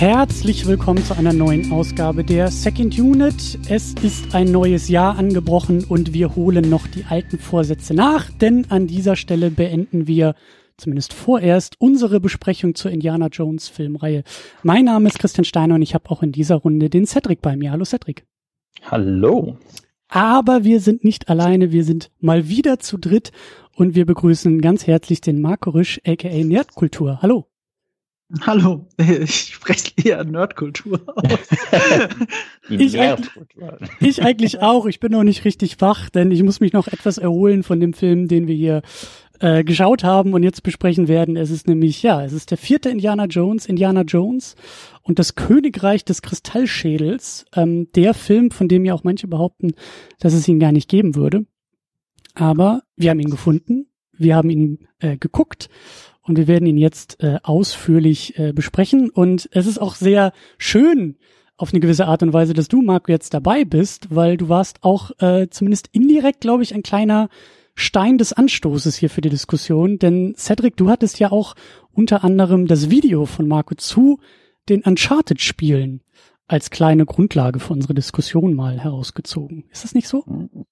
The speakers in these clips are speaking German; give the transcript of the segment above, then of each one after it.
Herzlich willkommen zu einer neuen Ausgabe der Second Unit. Es ist ein neues Jahr angebrochen und wir holen noch die alten Vorsätze nach, denn an dieser Stelle beenden wir zumindest vorerst unsere Besprechung zur Indiana Jones Filmreihe. Mein Name ist Christian Steiner und ich habe auch in dieser Runde den Cedric bei mir. Hallo Cedric. Hallo. Aber wir sind nicht alleine, wir sind mal wieder zu dritt und wir begrüßen ganz herzlich den Marco Risch, aka Nerdkultur. Hallo. Hallo, ich spreche eher Nerdkultur aus. ich, Nerdkultur. Eigentlich, ich eigentlich auch. Ich bin noch nicht richtig wach, denn ich muss mich noch etwas erholen von dem Film, den wir hier äh, geschaut haben und jetzt besprechen werden. Es ist nämlich, ja, es ist der vierte Indiana Jones, Indiana Jones und das Königreich des Kristallschädels. Ähm, der Film, von dem ja auch manche behaupten, dass es ihn gar nicht geben würde. Aber wir haben ihn gefunden, wir haben ihn äh, geguckt und wir werden ihn jetzt äh, ausführlich äh, besprechen. Und es ist auch sehr schön auf eine gewisse Art und Weise, dass du, Marco, jetzt dabei bist, weil du warst auch äh, zumindest indirekt, glaube ich, ein kleiner Stein des Anstoßes hier für die Diskussion. Denn Cedric, du hattest ja auch unter anderem das Video von Marco zu den Uncharted-Spielen als kleine Grundlage für unsere Diskussion mal herausgezogen. Ist das nicht so?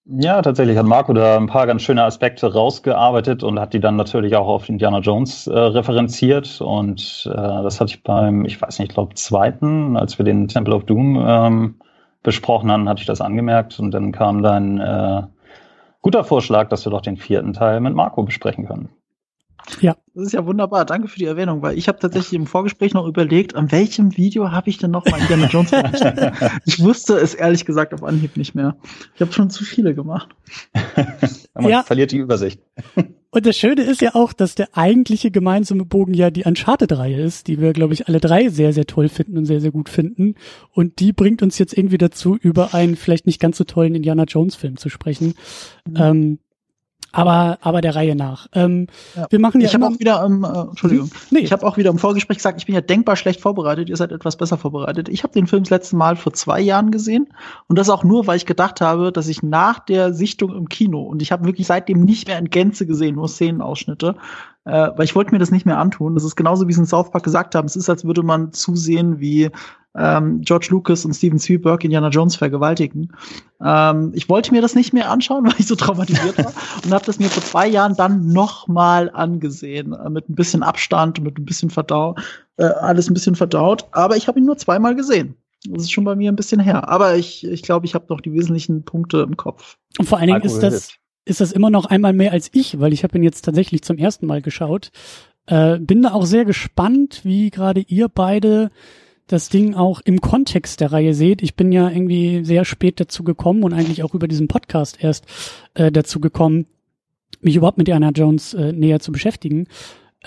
Ja, tatsächlich hat Marco da ein paar ganz schöne Aspekte rausgearbeitet und hat die dann natürlich auch auf Indiana Jones äh, referenziert. Und äh, das hatte ich beim, ich weiß nicht, ich glaube, zweiten, als wir den Temple of Doom ähm, besprochen haben, hatte ich das angemerkt. Und dann kam dann äh, guter Vorschlag, dass wir doch den vierten Teil mit Marco besprechen können. Ja. Das ist ja wunderbar. Danke für die Erwähnung, weil ich habe tatsächlich im Vorgespräch noch überlegt, an welchem Video habe ich denn noch mal Indiana Jones Ich wusste es ehrlich gesagt auf Anhieb nicht mehr. Ich habe schon zu viele gemacht. Man ja. verliert die Übersicht. Und das Schöne ist ja auch, dass der eigentliche gemeinsame Bogen ja die Uncharted-Reihe ist, die wir, glaube ich, alle drei sehr, sehr toll finden und sehr, sehr gut finden. Und die bringt uns jetzt irgendwie dazu, über einen vielleicht nicht ganz so tollen Indiana Jones-Film zu sprechen. Mhm. Ähm, aber aber der Reihe nach. Ähm, ja. Wir machen ja ich habe auch wieder ähm, äh, Entschuldigung. Hm? Nee. Ich habe auch wieder im Vorgespräch gesagt, ich bin ja denkbar schlecht vorbereitet. Ihr seid etwas besser vorbereitet. Ich habe den Film das letzte Mal vor zwei Jahren gesehen und das auch nur, weil ich gedacht habe, dass ich nach der Sichtung im Kino und ich habe wirklich seitdem nicht mehr in Gänze gesehen, nur Szenenausschnitte, äh, weil ich wollte mir das nicht mehr antun. Das ist genauso wie sie in South Park gesagt haben. Es ist, als würde man zusehen, wie ähm, George Lucas und Steven Spielberg Indiana Jones vergewaltigen. Ähm, ich wollte mir das nicht mehr anschauen, weil ich so traumatisiert war und habe das mir vor zwei Jahren dann nochmal angesehen, äh, mit ein bisschen Abstand, mit ein bisschen Verdau, äh, alles ein bisschen verdaut. Aber ich habe ihn nur zweimal gesehen. Das ist schon bei mir ein bisschen her. Aber ich ich, glaube, ich habe noch die wesentlichen Punkte im Kopf. Und vor allen Dingen ist das, ist das immer noch einmal mehr als ich, weil ich habe ihn jetzt tatsächlich zum ersten Mal geschaut. Äh, bin da auch sehr gespannt, wie gerade ihr beide das Ding auch im Kontext der Reihe seht. Ich bin ja irgendwie sehr spät dazu gekommen und eigentlich auch über diesen Podcast erst äh, dazu gekommen, mich überhaupt mit Diana Jones äh, näher zu beschäftigen.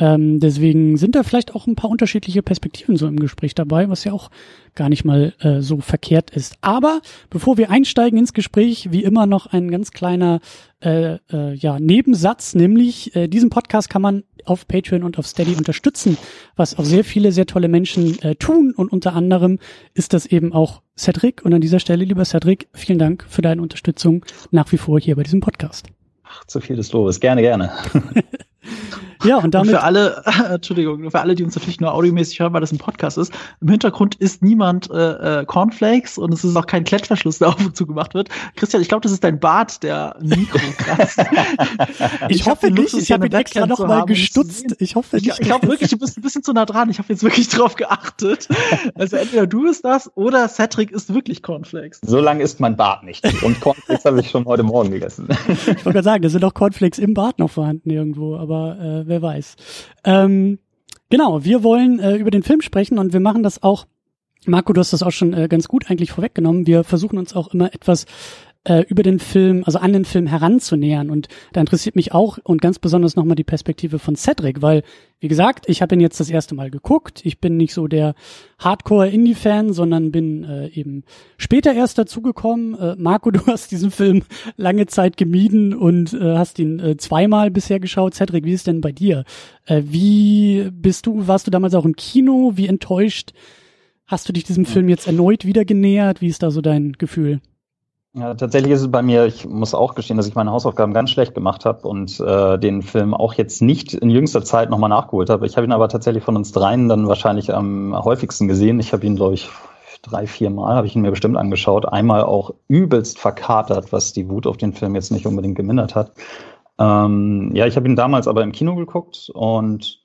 Ähm, deswegen sind da vielleicht auch ein paar unterschiedliche Perspektiven so im Gespräch dabei, was ja auch gar nicht mal äh, so verkehrt ist. Aber bevor wir einsteigen ins Gespräch, wie immer noch ein ganz kleiner äh, äh, ja, Nebensatz, nämlich äh, diesen Podcast kann man auf Patreon und auf Steady unterstützen, was auch sehr viele, sehr tolle Menschen äh, tun. Und unter anderem ist das eben auch Cedric. Und an dieser Stelle, lieber Cedric, vielen Dank für deine Unterstützung nach wie vor hier bei diesem Podcast. Ach, zu viel des Lobes. Gerne, gerne. Ja, und damit. Und für alle, äh, Entschuldigung, für alle, die uns natürlich nur audiomäßig hören, weil das ein Podcast ist, im Hintergrund ist niemand äh, äh, Cornflakes und es ist auch kein Klettverschluss, der auf und zu gemacht wird. Christian, ich glaube, das ist dein Bart, der Mikro ich, ich hoffe nicht, ich habe ihn extra noch mal gestutzt. Ich hoffe nicht. Ich, ich glaube wirklich, du bist ein bisschen zu nah dran. Ich habe jetzt wirklich drauf geachtet. Also entweder du bist das oder Cedric ist wirklich Cornflakes. So lange ist mein Bart nicht. Und Cornflakes habe ich schon heute Morgen gegessen. ich wollte gerade sagen, da sind auch Cornflakes im Bart noch vorhanden irgendwo, aber äh, wer weiß. Ähm, genau, wir wollen äh, über den Film sprechen und wir machen das auch Marco, du hast das auch schon äh, ganz gut eigentlich vorweggenommen. Wir versuchen uns auch immer etwas äh, über den Film, also an den Film heranzunähern. Und da interessiert mich auch und ganz besonders nochmal die Perspektive von Cedric, weil, wie gesagt, ich habe ihn jetzt das erste Mal geguckt. Ich bin nicht so der Hardcore-Indie-Fan, sondern bin äh, eben später erst dazugekommen. Äh, Marco, du hast diesen Film lange Zeit gemieden und äh, hast ihn äh, zweimal bisher geschaut. Cedric, wie ist denn bei dir? Äh, wie bist du, warst du damals auch im Kino? Wie enttäuscht hast du dich diesem Film jetzt erneut wieder genähert? Wie ist da so dein Gefühl? Ja, tatsächlich ist es bei mir, ich muss auch gestehen, dass ich meine Hausaufgaben ganz schlecht gemacht habe und äh, den Film auch jetzt nicht in jüngster Zeit nochmal nachgeholt habe. Ich habe ihn aber tatsächlich von uns dreien dann wahrscheinlich am häufigsten gesehen. Ich habe ihn, glaube ich, drei, vier Mal habe ich ihn mir bestimmt angeschaut. Einmal auch übelst verkatert, was die Wut auf den Film jetzt nicht unbedingt gemindert hat. Ähm, ja, ich habe ihn damals aber im Kino geguckt und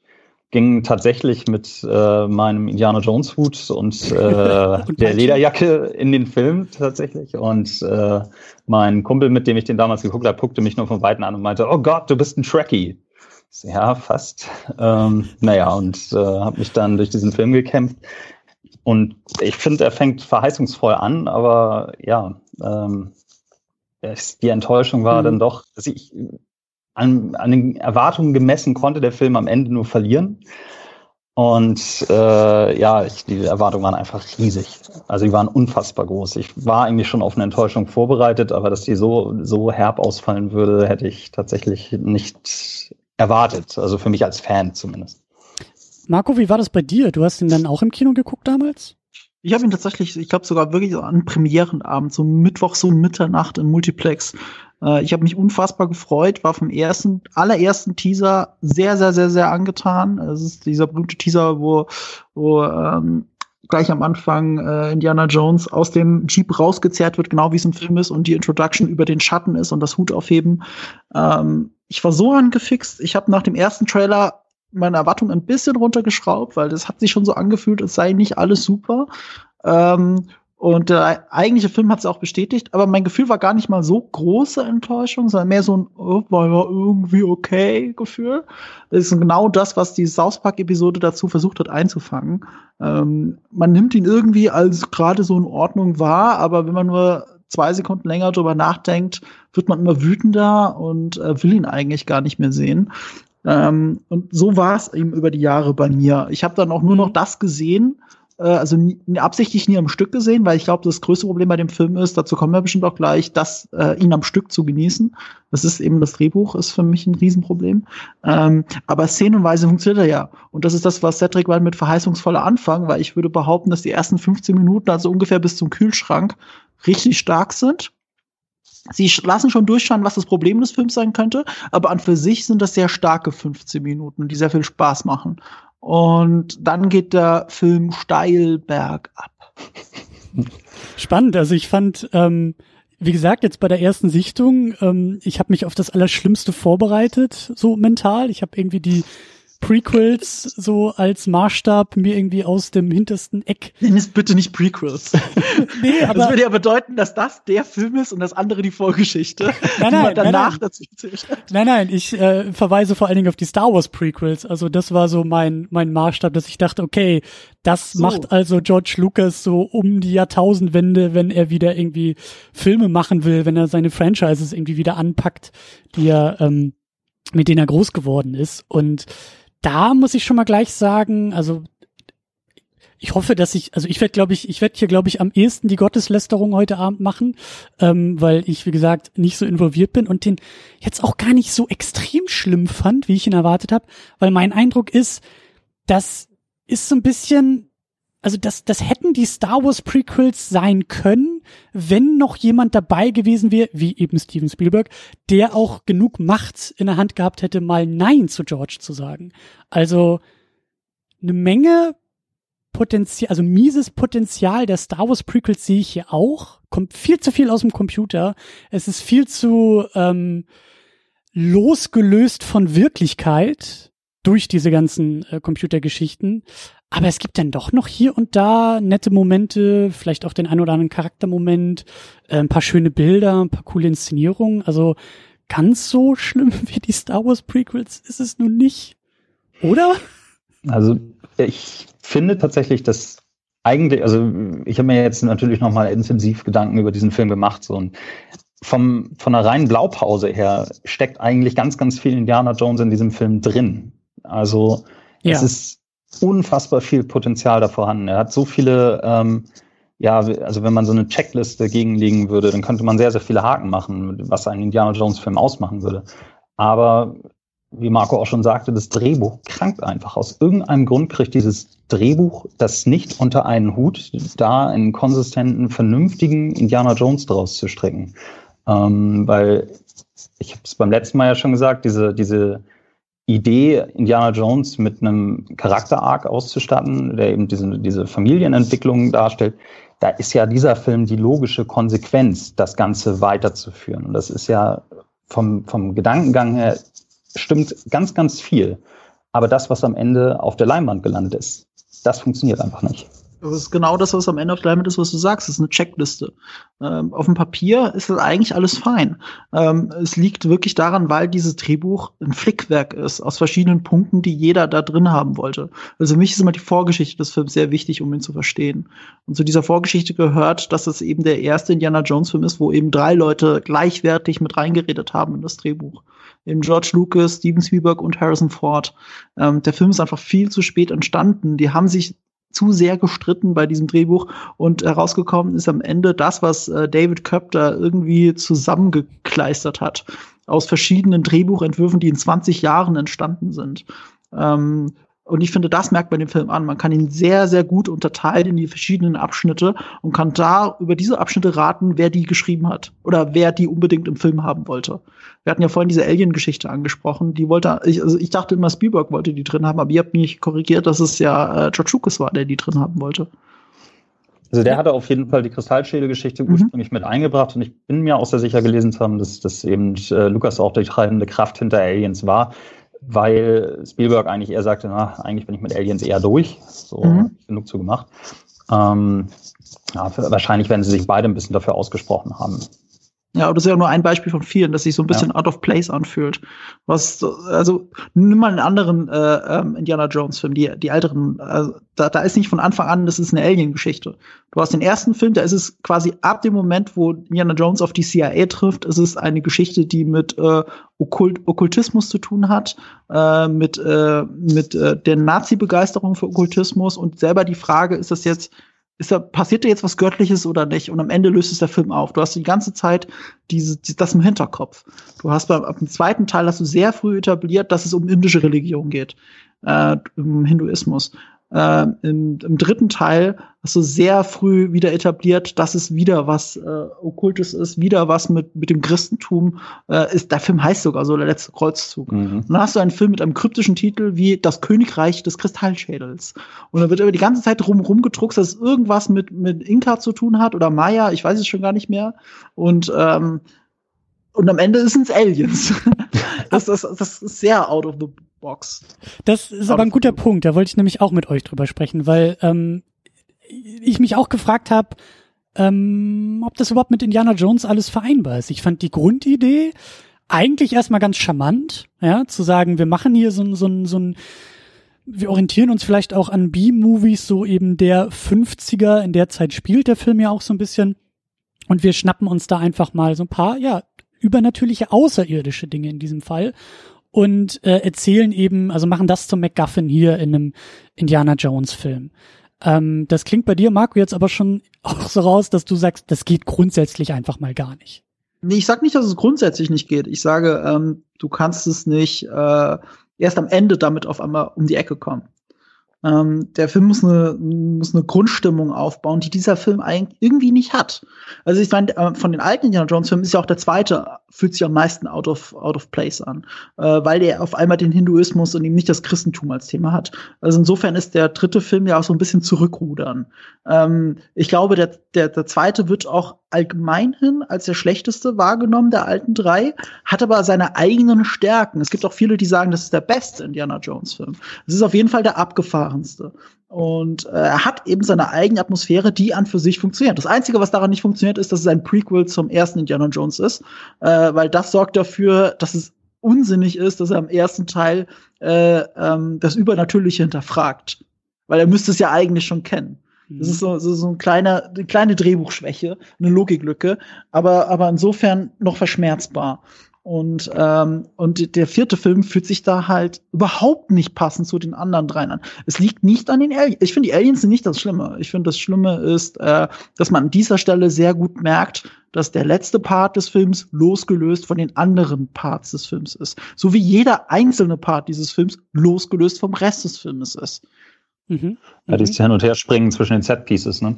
ging tatsächlich mit äh, meinem Indiana Jones Hut und, äh, und der Lederjacke in den Film tatsächlich. Und äh, mein Kumpel, mit dem ich den damals geguckt habe, guckte mich nur von Weitem an und meinte, oh Gott, du bist ein Trekkie. Ja, fast. Ähm, naja, und äh, habe mich dann durch diesen Film gekämpft. Und ich finde, er fängt verheißungsvoll an, aber ja, ähm, die Enttäuschung war mhm. dann doch, dass ich an, an den Erwartungen gemessen konnte der Film am Ende nur verlieren. Und äh, ja, ich, die Erwartungen waren einfach riesig. Also die waren unfassbar groß. Ich war eigentlich schon auf eine Enttäuschung vorbereitet, aber dass die so, so herb ausfallen würde, hätte ich tatsächlich nicht erwartet. Also für mich als Fan zumindest. Marco, wie war das bei dir? Du hast ihn dann auch im Kino geguckt damals? Ich habe ihn tatsächlich, ich glaube sogar wirklich an Premierenabend, so Mittwoch, so Mitternacht im Multiplex äh, ich habe mich unfassbar gefreut, war vom ersten, allerersten Teaser sehr, sehr, sehr, sehr angetan. Es ist dieser berühmte Teaser, wo, wo ähm, gleich am Anfang äh, Indiana Jones aus dem Jeep rausgezerrt wird, genau wie es im Film ist, und die Introduction über den Schatten ist und das Hut aufheben. Ähm, ich war so angefixt. Ich habe nach dem ersten Trailer meine Erwartungen ein bisschen runtergeschraubt, weil das hat sich schon so angefühlt, es sei nicht alles super. Ähm, und der eigentliche Film hat es auch bestätigt, aber mein Gefühl war gar nicht mal so große Enttäuschung, sondern mehr so ein, oh, war ja irgendwie okay Gefühl. Das ist genau das, was die South Park-Episode dazu versucht hat einzufangen. Ähm, man nimmt ihn irgendwie als gerade so in Ordnung wahr, aber wenn man nur zwei Sekunden länger drüber nachdenkt, wird man immer wütender und äh, will ihn eigentlich gar nicht mehr sehen. Ähm, und so war es eben über die Jahre bei mir. Ich habe dann auch nur noch das gesehen, äh, also nie, absichtlich nie am Stück gesehen, weil ich glaube, das größte Problem bei dem Film ist, dazu kommen wir bestimmt auch gleich, dass äh, ihn am Stück zu genießen. Das ist eben das Drehbuch, ist für mich ein Riesenproblem. Ähm, aber szenenweise funktioniert er ja. Und das ist das, was Cedric war mit verheißungsvoller Anfang, weil ich würde behaupten, dass die ersten 15 Minuten, also ungefähr bis zum Kühlschrank, richtig stark sind. Sie lassen schon durchschauen, was das Problem des Films sein könnte, aber an für sich sind das sehr starke 15 Minuten, die sehr viel Spaß machen. Und dann geht der Film steil bergab. Spannend. Also ich fand, ähm, wie gesagt, jetzt bei der ersten Sichtung, ähm, ich habe mich auf das Allerschlimmste vorbereitet, so mental. Ich habe irgendwie die Prequels so als Maßstab mir irgendwie aus dem hintersten Eck. Nenn es bitte nicht Prequels. nee, aber. Das würde ja bedeuten, dass das der Film ist und das andere die Vorgeschichte. Nein, nein, danach nein, dazu Nein, nein, ich äh, verweise vor allen Dingen auf die Star Wars Prequels. Also das war so mein, mein Maßstab, dass ich dachte, okay, das so. macht also George Lucas so um die Jahrtausendwende, wenn er wieder irgendwie Filme machen will, wenn er seine Franchises irgendwie wieder anpackt, die er, ähm, mit denen er groß geworden ist. Und da muss ich schon mal gleich sagen, also ich hoffe, dass ich, also ich werde, glaube ich, ich werde hier, glaube ich, am ehesten die Gotteslästerung heute Abend machen, ähm, weil ich, wie gesagt, nicht so involviert bin und den jetzt auch gar nicht so extrem schlimm fand, wie ich ihn erwartet habe, weil mein Eindruck ist, das ist so ein bisschen, also das, das hätten die Star Wars Prequels sein können, wenn noch jemand dabei gewesen wäre, wie eben Steven Spielberg, der auch genug Macht in der Hand gehabt hätte, mal Nein zu George zu sagen. Also eine Menge Potenzial, also mieses Potenzial der Star Wars Prequels sehe ich hier auch. Kommt viel zu viel aus dem Computer. Es ist viel zu ähm, losgelöst von Wirklichkeit durch diese ganzen äh, Computergeschichten. Aber es gibt dann doch noch hier und da nette Momente, vielleicht auch den ein oder anderen Charaktermoment, äh, ein paar schöne Bilder, ein paar coole Inszenierungen. Also ganz so schlimm wie die Star Wars Prequels ist es nun nicht. Oder? Also ich finde tatsächlich, dass eigentlich, also ich habe mir jetzt natürlich nochmal intensiv Gedanken über diesen Film gemacht so und vom, von der reinen Blaupause her steckt eigentlich ganz, ganz viel Indiana Jones in diesem Film drin. Also ja. es ist unfassbar viel Potenzial da vorhanden. Er hat so viele, ähm, ja, also wenn man so eine Checkliste gegenlegen würde, dann könnte man sehr, sehr viele Haken machen, was einen Indiana Jones-Film ausmachen würde. Aber wie Marco auch schon sagte, das Drehbuch krankt einfach. Aus irgendeinem Grund kriegt dieses Drehbuch, das nicht unter einen Hut, da einen konsistenten, vernünftigen Indiana Jones draus zu strecken. Ähm, weil ich habe es beim letzten Mal ja schon gesagt, diese, diese Idee, Indiana Jones mit einem Charakter-Arc auszustatten, der eben diese, diese Familienentwicklung darstellt, da ist ja dieser Film die logische Konsequenz, das Ganze weiterzuführen. Und das ist ja vom, vom Gedankengang her stimmt ganz, ganz viel. Aber das, was am Ende auf der Leinwand gelandet ist, das funktioniert einfach nicht. Das ist genau das, was am Ende auf Leinwand ist, was du sagst. Das ist eine Checkliste. Ähm, auf dem Papier ist das eigentlich alles fein. Ähm, es liegt wirklich daran, weil dieses Drehbuch ein Flickwerk ist aus verschiedenen Punkten, die jeder da drin haben wollte. Also für mich ist immer die Vorgeschichte des Films sehr wichtig, um ihn zu verstehen. Und zu dieser Vorgeschichte gehört, dass es eben der erste Indiana Jones Film ist, wo eben drei Leute gleichwertig mit reingeredet haben in das Drehbuch in George Lucas, Steven Spielberg und Harrison Ford. Ähm, der Film ist einfach viel zu spät entstanden. Die haben sich zu sehr gestritten bei diesem Drehbuch und herausgekommen ist am Ende das, was äh, David Köpp da irgendwie zusammengekleistert hat aus verschiedenen Drehbuchentwürfen, die in 20 Jahren entstanden sind. Ähm, und ich finde, das merkt man dem Film an. Man kann ihn sehr, sehr gut unterteilen in die verschiedenen Abschnitte und kann da über diese Abschnitte raten, wer die geschrieben hat oder wer die unbedingt im Film haben wollte. Wir hatten ja vorhin diese Alien-Geschichte angesprochen. Die wollte, ich, also ich dachte immer, Spielberg wollte die drin haben, aber ihr habt mich korrigiert, dass es ja äh, George Lucas war, der die drin haben wollte. Also der hatte auf jeden Fall die Kristallschädel-Geschichte mhm. ursprünglich mit eingebracht und ich bin mir auch sehr sicher gelesen zu haben, dass, dass eben äh, Lukas auch die treibende Kraft hinter Aliens war weil Spielberg eigentlich eher sagte, na, eigentlich bin ich mit Aliens eher durch, so mhm. genug zu gemacht. Ähm, ja, wahrscheinlich werden sie sich beide ein bisschen dafür ausgesprochen haben. Ja, das ist ja nur ein Beispiel von vielen, dass sich so ein bisschen ja. out of place anfühlt. Was, also, nimm mal einen anderen äh, ähm, Indiana Jones-Film, die, die älteren, äh, da, da ist nicht von Anfang an, das ist eine Alien-Geschichte. Du hast den ersten Film, da ist es quasi ab dem Moment, wo Indiana Jones auf die CIA trifft, ist es eine Geschichte, die mit äh, Okkult, Okkultismus zu tun hat, äh, mit, äh, mit äh, der Nazi-Begeisterung für Okkultismus und selber die Frage, ist das jetzt ist da, passiert da jetzt was Göttliches oder nicht? Und am Ende löst es der Film auf. Du hast die ganze Zeit diese, die, das im Hinterkopf. Du hast beim, dem zweiten Teil hast du sehr früh etabliert, dass es um indische Religion geht, äh, im Hinduismus äh, im, im, dritten Teil hast du sehr früh wieder etabliert, dass es wieder was äh, Okkultes ist, wieder was mit, mit dem Christentum äh, ist. Der Film heißt sogar so, der letzte Kreuzzug. Mhm. Und dann hast du einen Film mit einem kryptischen Titel wie Das Königreich des Kristallschädels. Und da wird über die ganze Zeit rum rumgedruckt, dass es irgendwas mit, mit Inka zu tun hat oder Maya, ich weiß es schon gar nicht mehr. Und ähm, und am Ende sind es Aliens. das, das, das ist sehr out of the box. Das ist aber ein guter Punkt. Da wollte ich nämlich auch mit euch drüber sprechen, weil ähm, ich mich auch gefragt habe, ähm, ob das überhaupt mit Indiana Jones alles vereinbar ist. Ich fand die Grundidee eigentlich erstmal ganz charmant, ja, zu sagen, wir machen hier so, so, so ein wir orientieren uns vielleicht auch an B-Movies, so eben der 50er, in der Zeit spielt der Film ja auch so ein bisschen. Und wir schnappen uns da einfach mal so ein paar, ja, übernatürliche außerirdische Dinge in diesem Fall und äh, erzählen eben, also machen das zum MacGuffin hier in einem Indiana Jones Film. Ähm, das klingt bei dir, Marco, jetzt aber schon auch so raus, dass du sagst, das geht grundsätzlich einfach mal gar nicht. Nee, ich sag nicht, dass es grundsätzlich nicht geht. Ich sage, ähm, du kannst es nicht äh, erst am Ende damit auf einmal um die Ecke kommen. Ähm, der Film muss eine, muss eine Grundstimmung aufbauen, die dieser Film eigentlich irgendwie nicht hat. Also ich meine, äh, von den alten Indiana Jones Filmen ist ja auch der zweite, fühlt sich am meisten out of, out of place an, äh, weil der auf einmal den Hinduismus und eben nicht das Christentum als Thema hat. Also insofern ist der dritte Film ja auch so ein bisschen zurückrudern. Ähm, ich glaube, der, der, der zweite wird auch allgemeinhin als der schlechteste wahrgenommen der alten drei, hat aber seine eigenen Stärken. Es gibt auch viele, die sagen, das ist der beste Indiana Jones Film. Es ist auf jeden Fall der abgefahrenste. Und äh, er hat eben seine eigene Atmosphäre, die an für sich funktioniert. Das Einzige, was daran nicht funktioniert, ist, dass es ein Prequel zum ersten Indiana Jones ist, äh, weil das sorgt dafür, dass es unsinnig ist, dass er im ersten Teil äh, ähm, das Übernatürliche hinterfragt. Weil er müsste es ja eigentlich schon kennen. Das ist so, so, so ein kleiner, eine kleine Drehbuchschwäche, eine Logiklücke, aber, aber insofern noch verschmerzbar. Und, ähm, und der vierte Film fühlt sich da halt überhaupt nicht passend zu den anderen dreien an. Es liegt nicht an den Aliens. Ich finde, die Aliens sind nicht das Schlimme. Ich finde, das Schlimme ist, äh, dass man an dieser Stelle sehr gut merkt, dass der letzte Part des Films losgelöst von den anderen Parts des Films ist. So wie jeder einzelne Part dieses Films losgelöst vom Rest des Films ist. Mhm. Ja, dieses Hin- und Herspringen zwischen den Set-Pieces, ne?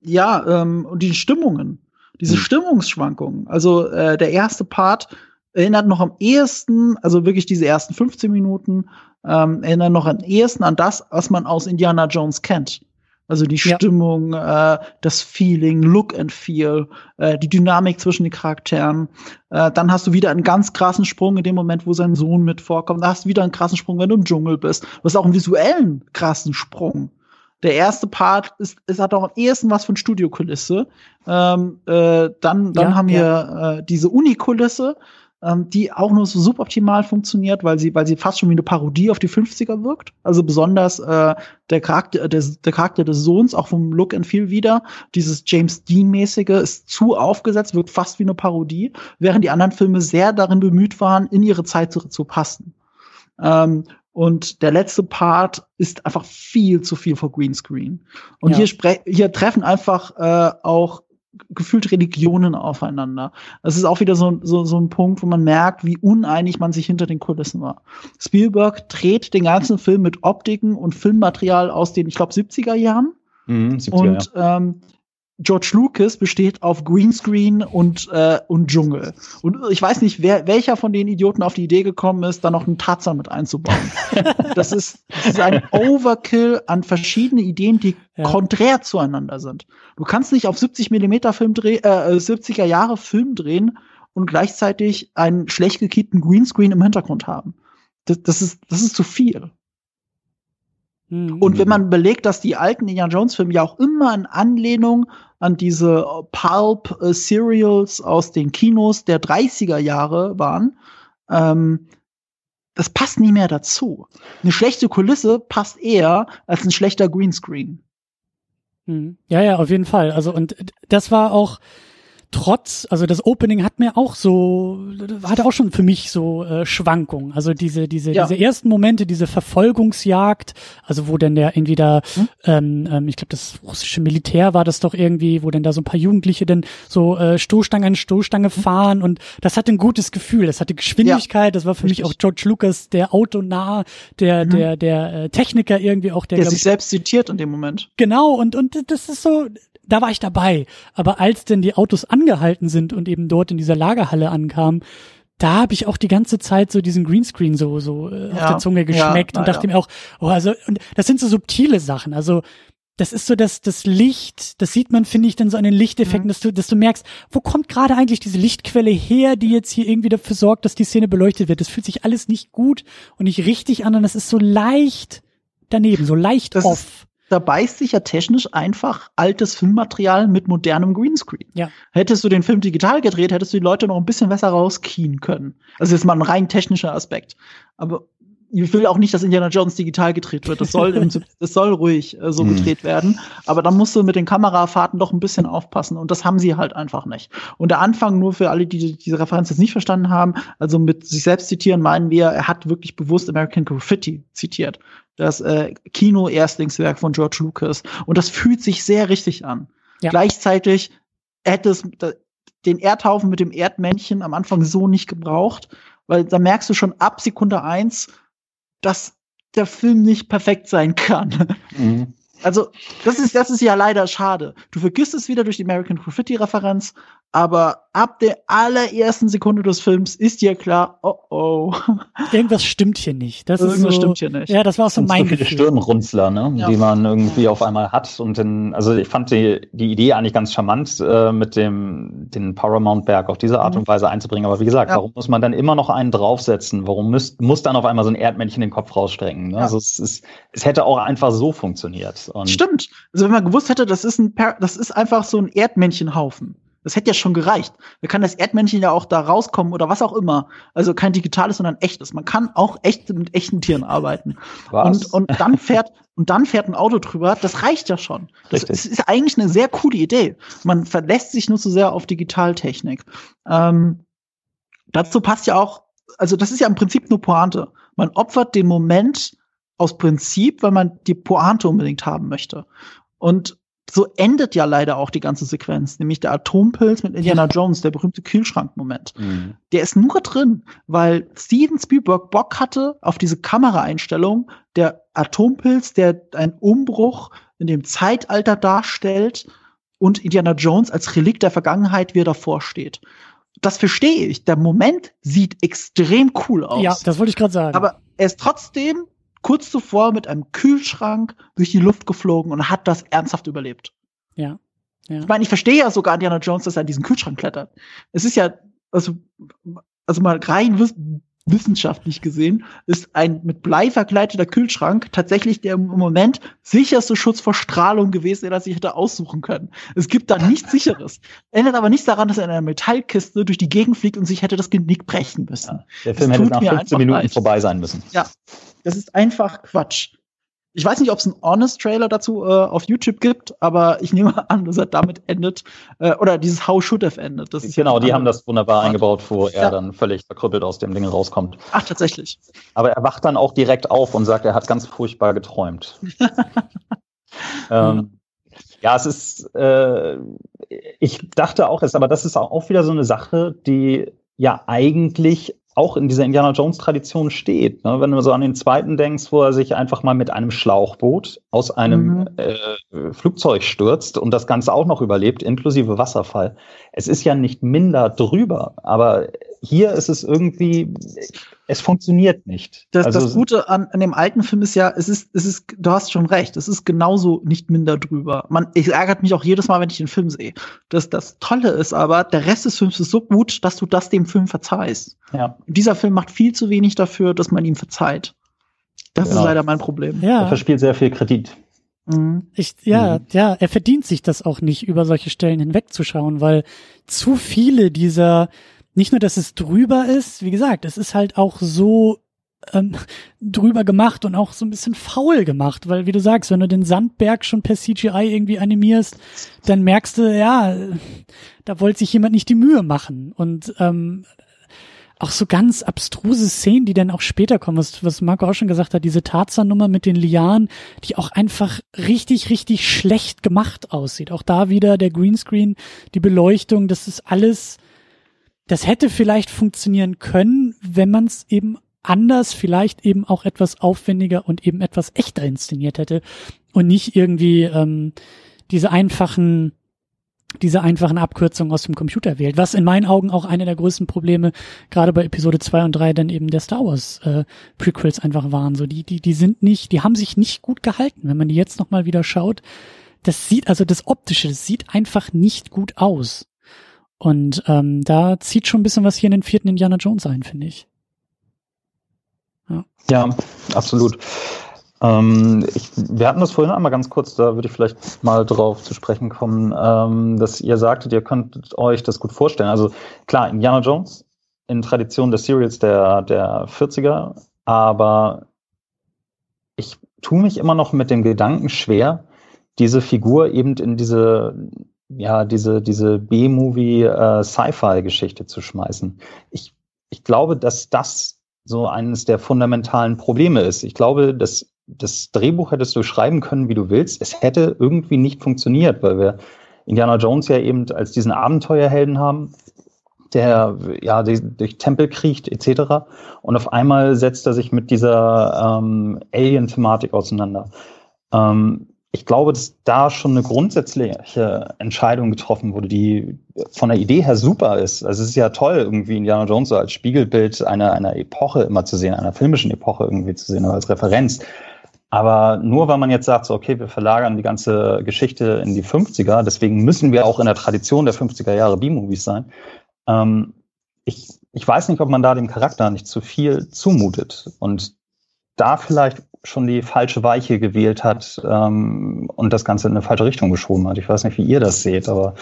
Ja, ähm, und die Stimmungen, diese mhm. Stimmungsschwankungen. Also äh, der erste Part erinnert noch am ehesten, also wirklich diese ersten 15 Minuten, ähm, erinnern noch am ehesten an das, was man aus Indiana Jones kennt. Also die Stimmung, ja. äh, das Feeling, Look and Feel, äh, die Dynamik zwischen den Charakteren. Äh, dann hast du wieder einen ganz krassen Sprung in dem Moment, wo sein Sohn mit vorkommt. Da hast du wieder einen krassen Sprung, wenn du im Dschungel bist. Du hast auch einen visuellen krassen Sprung. Der erste Part ist, ist hat auch am ehesten was von Studiokulisse. Ähm, äh, dann dann ja, haben wir ja. äh, diese Unikulisse, ähm, die auch nur so suboptimal funktioniert, weil sie, weil sie fast schon wie eine Parodie auf die 50er wirkt. Also besonders äh, der Charakter, der, der Charakter des Sohns, auch vom Look and Feel wieder, dieses James Dean-mäßige ist zu aufgesetzt, wirkt fast wie eine Parodie, während die anderen Filme sehr darin bemüht waren, in ihre Zeit zu, zu passen. Ähm, und der letzte Part ist einfach viel zu viel vor Greenscreen. Und ja. hier, hier treffen einfach äh, auch gefühlt Religionen aufeinander. Das ist auch wieder so, so, so ein Punkt, wo man merkt, wie uneinig man sich hinter den Kulissen war. Spielberg dreht den ganzen Film mit Optiken und Filmmaterial aus den, ich glaube, 70er Jahren. Mhm, 70er, und ähm, George Lucas besteht auf Greenscreen und, äh, und Dschungel. Und ich weiß nicht, wer, welcher von den Idioten auf die Idee gekommen ist, da noch einen Tarzan mit einzubauen. das, ist, das ist ein Overkill an verschiedene Ideen, die ja. konträr zueinander sind. Du kannst nicht auf 70 Millimeter Film drehen, äh, 70er Jahre Film drehen und gleichzeitig einen schlecht gekippten Greenscreen im Hintergrund haben. Das, das, ist, das ist zu viel. Mhm. Und wenn man belegt, dass die alten Indiana Jones Filme ja auch immer in Anlehnung an diese Pulp äh, Serials aus den Kinos der 30er Jahre waren, ähm, das passt nie mehr dazu. Eine schlechte Kulisse passt eher als ein schlechter Greenscreen. Mhm. Ja, ja, auf jeden Fall. Also und das war auch trotz, also das Opening hat mir auch so, hatte auch schon für mich so äh, Schwankungen. Also diese, diese, ja. diese ersten Momente, diese Verfolgungsjagd, also wo denn der irgendwie da, hm? ähm, ähm, ich glaube, das russische Militär war das doch irgendwie, wo denn da so ein paar Jugendliche dann so äh, Stoßstange an Stoßstange hm? fahren und das hatte ein gutes Gefühl, das hatte Geschwindigkeit, ja. das war für Richtig. mich auch George Lucas, der autonah, der, mhm. der, der äh, Techniker irgendwie auch, der, der sich selbst zitiert in dem Moment. Genau, und, und das ist so, da war ich dabei. Aber als denn die Autos angehalten sind und eben dort in dieser Lagerhalle ankamen, da habe ich auch die ganze Zeit so diesen Greenscreen so so äh, ja, auf der Zunge geschmeckt ja, und dachte mir auch, oh, also und das sind so subtile Sachen. Also das ist so das das Licht, das sieht man finde ich dann so an den Lichteffekten, mhm. dass du dass du merkst, wo kommt gerade eigentlich diese Lichtquelle her, die jetzt hier irgendwie dafür sorgt, dass die Szene beleuchtet wird. Das fühlt sich alles nicht gut und nicht richtig an und das ist so leicht daneben, so leicht das off. Ist, da beißt sich ja technisch einfach altes Filmmaterial mit modernem Greenscreen. Ja. Hättest du den Film digital gedreht, hättest du die Leute noch ein bisschen besser rauskien können. Also jetzt mal ein rein technischer Aspekt. Aber ich will auch nicht, dass Indiana Jones digital gedreht wird. Das soll, das soll ruhig äh, so mhm. gedreht werden. Aber da musst du mit den Kamerafahrten doch ein bisschen aufpassen. Und das haben sie halt einfach nicht. Und der Anfang, nur für alle, die diese Referenz jetzt nicht verstanden haben, also mit sich selbst zitieren, meinen wir, er hat wirklich bewusst American Graffiti zitiert das äh, Kino-Erstlingswerk von George Lucas. Und das fühlt sich sehr richtig an. Ja. Gleichzeitig hätte es den Erdhaufen mit dem Erdmännchen am Anfang so nicht gebraucht, weil da merkst du schon ab Sekunde eins, dass der Film nicht perfekt sein kann. Mhm. Also, das ist, das ist ja leider schade. Du vergisst es wieder durch die American Graffiti-Referenz, aber ab der allerersten Sekunde des Films ist dir klar, oh oh. Irgendwas stimmt hier nicht. Das Irgendwas so, stimmt hier nicht. Ja, das war auch so mein so viele Gefühl. Stirnrunzler, ne, ja. die man irgendwie auf einmal hat. Und dann, also ich fand die, die Idee eigentlich ganz charmant, äh, mit dem den Paramount-Berg auf diese Art mhm. und Weise einzubringen. Aber wie gesagt, ja. warum muss man dann immer noch einen draufsetzen? Warum muss, muss dann auf einmal so ein Erdmännchen den Kopf rausstrecken? Ne? Ja. Also es, ist, es hätte auch einfach so funktioniert. Und Stimmt. Also wenn man gewusst hätte, das ist ein, das ist einfach so ein Erdmännchenhaufen. Das hätte ja schon gereicht. Da kann das Erdmännchen ja auch da rauskommen oder was auch immer. Also kein digitales, sondern echtes. Man kann auch echt mit echten Tieren arbeiten. Was? Und, und dann fährt, und dann fährt ein Auto drüber. Das reicht ja schon. Das ist, ist eigentlich eine sehr coole Idee. Man verlässt sich nur zu so sehr auf Digitaltechnik. Ähm, dazu passt ja auch, also das ist ja im Prinzip nur Pointe. Man opfert den Moment aus Prinzip, weil man die Pointe unbedingt haben möchte. Und so endet ja leider auch die ganze Sequenz, nämlich der Atompilz mit Indiana ja. Jones, der berühmte Kühlschrank-Moment. Mhm. Der ist nur drin, weil Steven Spielberg Bock hatte auf diese Kameraeinstellung, der Atompilz, der einen Umbruch in dem Zeitalter darstellt und Indiana Jones als Relikt der Vergangenheit, wie er davor steht. Das verstehe ich. Der Moment sieht extrem cool aus. Ja, das wollte ich gerade sagen. Aber er ist trotzdem kurz zuvor mit einem Kühlschrank durch die Luft geflogen und hat das ernsthaft überlebt. Ja. ja. Ich meine, ich verstehe ja sogar Indiana Jones, dass er in diesen Kühlschrank klettert. Es ist ja, also, also mal rein wissenschaftlich gesehen, ist ein mit Blei verkleideter Kühlschrank tatsächlich der im Moment sicherste Schutz vor Strahlung gewesen, den er sich hätte aussuchen können. Es gibt da nichts sicheres. Ändert aber nichts daran, dass er in einer Metallkiste durch die Gegend fliegt und sich hätte das Genick brechen müssen. Ja, der Film hätte nach 15 Minuten leid. vorbei sein müssen. Ja, das ist einfach Quatsch. Ich weiß nicht, ob es einen Honest-Trailer dazu äh, auf YouTube gibt, aber ich nehme an, dass er damit endet. Äh, oder dieses How Should Have endet. Das genau, die haben das wunderbar Art. eingebaut, wo er ja. dann völlig verkrüppelt aus dem Ding rauskommt. Ach, tatsächlich. Aber er wacht dann auch direkt auf und sagt, er hat ganz furchtbar geträumt. ähm, ja, es ist, äh, ich dachte auch, es, aber das ist auch wieder so eine Sache, die ja eigentlich auch in dieser Indiana Jones Tradition steht. Ne? Wenn du so an den zweiten denkst, wo er sich einfach mal mit einem Schlauchboot aus einem mhm. äh, Flugzeug stürzt und das Ganze auch noch überlebt, inklusive Wasserfall. Es ist ja nicht minder drüber, aber hier ist es irgendwie, es funktioniert nicht. Das, also, das Gute an, an dem alten Film ist ja, es ist, es ist, du hast schon recht, es ist genauso nicht minder drüber. Man, ich ärgert mich auch jedes Mal, wenn ich den Film sehe. Das, das Tolle ist aber, der Rest des Films ist so gut, dass du das dem Film verzeihst. Ja. Dieser Film macht viel zu wenig dafür, dass man ihm verzeiht. Das genau. ist leider mein Problem. Ja. Er verspielt sehr viel Kredit. Mhm. Ich, ja, mhm. ja, er verdient sich das auch nicht, über solche Stellen hinwegzuschauen, weil zu viele dieser nicht nur, dass es drüber ist, wie gesagt, es ist halt auch so ähm, drüber gemacht und auch so ein bisschen faul gemacht, weil wie du sagst, wenn du den Sandberg schon per CGI irgendwie animierst, dann merkst du, ja, da wollte sich jemand nicht die Mühe machen und ähm, auch so ganz abstruse Szenen, die dann auch später kommen, was, was Marco auch schon gesagt hat, diese Tarzan-Nummer mit den Lianen, die auch einfach richtig, richtig schlecht gemacht aussieht. Auch da wieder der Greenscreen, die Beleuchtung, das ist alles das hätte vielleicht funktionieren können, wenn man es eben anders, vielleicht eben auch etwas aufwendiger und eben etwas echter inszeniert hätte und nicht irgendwie ähm, diese einfachen diese einfachen Abkürzungen aus dem Computer wählt, was in meinen Augen auch eine der größten Probleme gerade bei Episode 2 und 3 dann eben der Star Wars äh, Prequels einfach waren. So die die die sind nicht, die haben sich nicht gut gehalten. Wenn man die jetzt noch mal wieder schaut, das sieht also das optische, das sieht einfach nicht gut aus. Und ähm, da zieht schon ein bisschen was hier in den vierten Indiana Jones ein, finde ich. Ja, ja absolut. Ähm, ich, wir hatten das vorhin einmal ganz kurz, da würde ich vielleicht mal drauf zu sprechen kommen, ähm, dass ihr sagtet, ihr könnt euch das gut vorstellen. Also klar, Indiana Jones in Tradition des Serials der, der 40er, aber ich tue mich immer noch mit dem Gedanken schwer, diese Figur eben in diese ja, diese, diese B-Movie-Sci-Fi-Geschichte äh, zu schmeißen. Ich, ich glaube, dass das so eines der fundamentalen Probleme ist. Ich glaube, dass das Drehbuch hättest du schreiben können, wie du willst. Es hätte irgendwie nicht funktioniert, weil wir Indiana Jones ja eben als diesen Abenteuerhelden haben, der ja durch Tempel kriecht etc. Und auf einmal setzt er sich mit dieser ähm, Alien-Thematik auseinander. Ähm, ich glaube, dass da schon eine grundsätzliche Entscheidung getroffen wurde, die von der Idee her super ist. Also es ist ja toll, irgendwie Indiana Jones so als Spiegelbild einer, einer Epoche immer zu sehen, einer filmischen Epoche irgendwie zu sehen oder als Referenz. Aber nur weil man jetzt sagt, so, okay, wir verlagern die ganze Geschichte in die 50er, deswegen müssen wir auch in der Tradition der 50er Jahre B-Movies sein. Ähm, ich, ich weiß nicht, ob man da dem Charakter nicht zu viel zumutet und da vielleicht schon die falsche Weiche gewählt hat ähm, und das Ganze in eine falsche Richtung geschoben hat. Ich weiß nicht, wie ihr das seht, aber.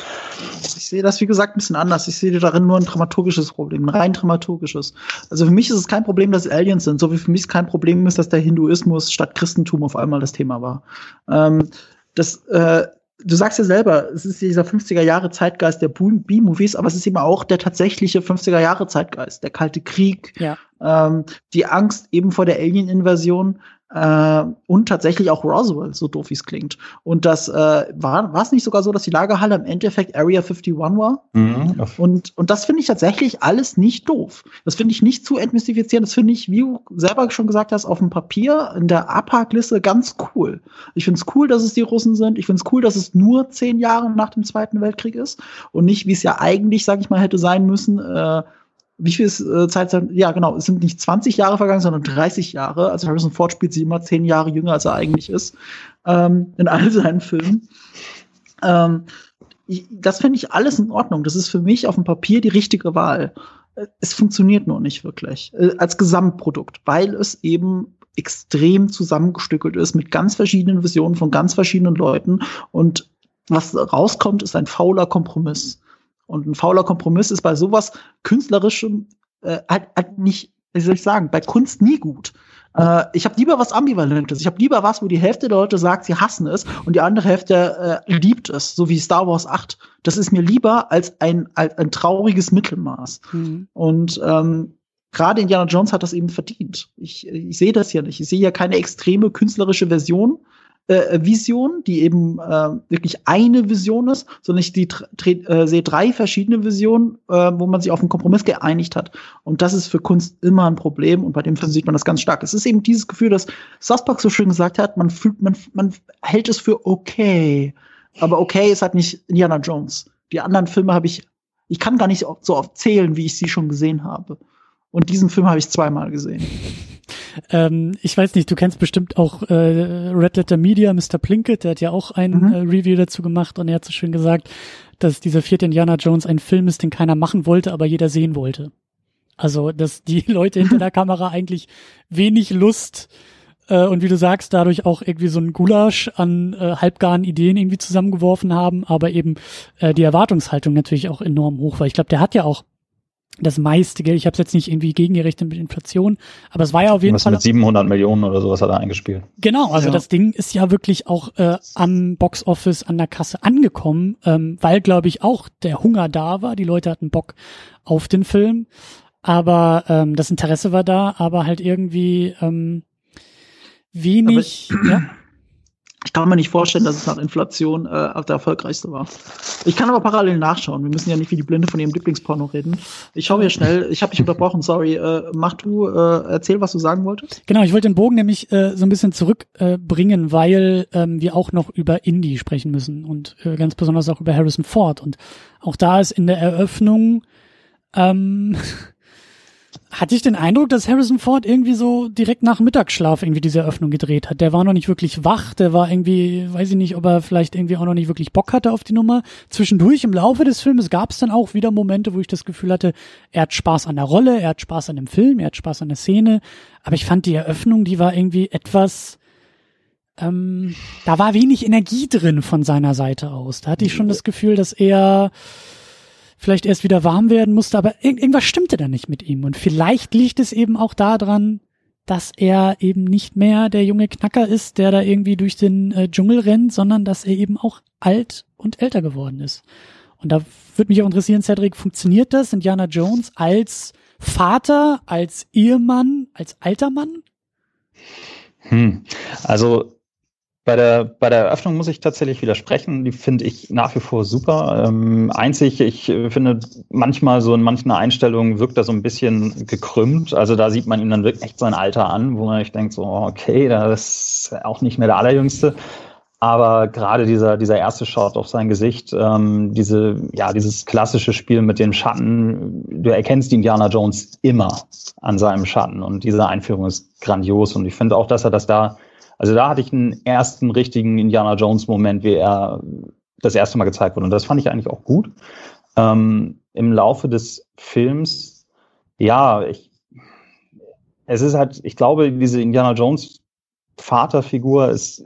Ich sehe das, wie gesagt, ein bisschen anders. Ich sehe darin nur ein dramaturgisches Problem, ein rein dramaturgisches. Also für mich ist es kein Problem, dass Aliens sind, so wie für mich es kein Problem ist, dass der Hinduismus statt Christentum auf einmal das Thema war. Ähm, das, äh, du sagst ja selber, es ist dieser 50er Jahre Zeitgeist der B-Movies, aber es ist eben auch der tatsächliche 50er Jahre Zeitgeist, der Kalte Krieg, ja. ähm, die Angst eben vor der Alien-Invasion. Äh, und tatsächlich auch Roswell, so doof wie es klingt. Und das äh, war es nicht sogar so, dass die Lagerhalle im Endeffekt Area 51 war? Mhm. Und, und das finde ich tatsächlich alles nicht doof. Das finde ich nicht zu entmystifizieren. Das finde ich, wie du selber schon gesagt hast, auf dem Papier in der Abhakliste ganz cool. Ich finde es cool, dass es die Russen sind. Ich finde es cool, dass es nur zehn Jahre nach dem Zweiten Weltkrieg ist und nicht, wie es ja eigentlich, sage ich mal, hätte sein müssen, äh, wie viel ist, äh, Zeit, ja genau, es sind nicht 20 Jahre vergangen, sondern 30 Jahre. Also Harrison Ford spielt sie immer zehn Jahre jünger, als er eigentlich ist, ähm, in all seinen Filmen. Ähm, ich, das finde ich alles in Ordnung. Das ist für mich auf dem Papier die richtige Wahl. Es funktioniert nur nicht wirklich äh, als Gesamtprodukt, weil es eben extrem zusammengestückelt ist mit ganz verschiedenen Visionen von ganz verschiedenen Leuten und was rauskommt, ist ein fauler Kompromiss. Und ein fauler Kompromiss ist bei sowas künstlerischem äh, halt, halt nicht, wie soll ich sagen, bei Kunst nie gut. Äh, ich habe lieber was Ambivalentes. Ich habe lieber was, wo die Hälfte der Leute sagt, sie hassen es und die andere Hälfte äh, liebt es, so wie Star Wars 8. Das ist mir lieber als ein, als ein trauriges Mittelmaß. Mhm. Und ähm, gerade Indiana Jones hat das eben verdient. Ich, ich sehe das hier nicht. Ich sehe hier keine extreme künstlerische Version, äh, Vision, die eben äh, wirklich eine Vision ist, sondern ich die, äh, sehe drei verschiedene Visionen, äh, wo man sich auf einen Kompromiss geeinigt hat. Und das ist für Kunst immer ein Problem und bei dem Film sieht man das ganz stark. Es ist eben dieses Gefühl, dass Sussbach so schön gesagt hat, man fühlt, man, man hält es für okay. Aber okay ist halt nicht Indiana Jones. Die anderen Filme habe ich, ich kann gar nicht so oft zählen, wie ich sie schon gesehen habe. Und diesen Film habe ich zweimal gesehen. Ähm, ich weiß nicht, du kennst bestimmt auch äh, Red Letter Media, Mr. Plinkett, der hat ja auch ein mhm. äh, Review dazu gemacht und er hat so schön gesagt, dass dieser vierte Indiana Jones ein Film ist, den keiner machen wollte, aber jeder sehen wollte. Also, dass die Leute hinter der Kamera eigentlich wenig Lust äh, und wie du sagst, dadurch auch irgendwie so ein Gulasch an äh, halbgaren Ideen irgendwie zusammengeworfen haben, aber eben äh, die Erwartungshaltung natürlich auch enorm hoch war. Ich glaube, der hat ja auch das meiste Geld. Ich habe es jetzt nicht irgendwie gegengerechnet mit Inflation, aber es war ja auf jeden Was Fall. Mit 700 Millionen oder sowas hat er eingespielt. Genau, also ja. das Ding ist ja wirklich auch äh, am Boxoffice an der Kasse angekommen, ähm, weil glaube ich auch der Hunger da war. Die Leute hatten Bock auf den Film, aber ähm, das Interesse war da, aber halt irgendwie ähm, wenig. ja ich kann mir nicht vorstellen, dass es nach Inflation äh, der erfolgreichste war. Ich kann aber parallel nachschauen. Wir müssen ja nicht wie die Blinde von ihrem Lieblingsporno reden. Ich schaue hier schnell. Ich habe dich unterbrochen, sorry. Äh, mach du, äh, erzähl, was du sagen wolltest. Genau, ich wollte den Bogen nämlich äh, so ein bisschen zurückbringen, äh, weil ähm, wir auch noch über Indie sprechen müssen und äh, ganz besonders auch über Harrison Ford. Und auch da ist in der Eröffnung ähm, hatte ich den Eindruck, dass Harrison Ford irgendwie so direkt nach Mittagsschlaf irgendwie diese Eröffnung gedreht hat. Der war noch nicht wirklich wach, der war irgendwie, weiß ich nicht, ob er vielleicht irgendwie auch noch nicht wirklich Bock hatte auf die Nummer. Zwischendurch im Laufe des Filmes gab es dann auch wieder Momente, wo ich das Gefühl hatte, er hat Spaß an der Rolle, er hat Spaß an dem Film, er hat Spaß an der Szene. Aber ich fand die Eröffnung, die war irgendwie etwas, ähm, da war wenig Energie drin von seiner Seite aus. Da hatte ich schon das Gefühl, dass er vielleicht erst wieder warm werden musste, aber ir irgendwas stimmte da nicht mit ihm. Und vielleicht liegt es eben auch daran, dass er eben nicht mehr der junge Knacker ist, der da irgendwie durch den äh, Dschungel rennt, sondern dass er eben auch alt und älter geworden ist. Und da würde mich auch interessieren, Cedric, funktioniert das Indiana Jones als Vater, als Ehemann, als alter Mann? Hm. Also bei der, bei der Eröffnung muss ich tatsächlich widersprechen. Die finde ich nach wie vor super. Ähm, einzig, ich finde, manchmal so in manchen Einstellungen wirkt er so ein bisschen gekrümmt. Also da sieht man ihm dann wirklich echt sein Alter an, wo man sich denkt, so, okay, das ist auch nicht mehr der Allerjüngste. Aber gerade dieser, dieser erste Shot auf sein Gesicht, ähm, diese, ja, dieses klassische Spiel mit den Schatten, du erkennst Indiana Jones immer an seinem Schatten. Und diese Einführung ist grandios. Und ich finde auch, dass er das da also da hatte ich einen ersten richtigen Indiana Jones Moment, wie er das erste Mal gezeigt wurde. Und das fand ich eigentlich auch gut. Ähm, Im Laufe des Films, ja, ich, es ist halt, ich glaube, diese Indiana Jones Vaterfigur ist,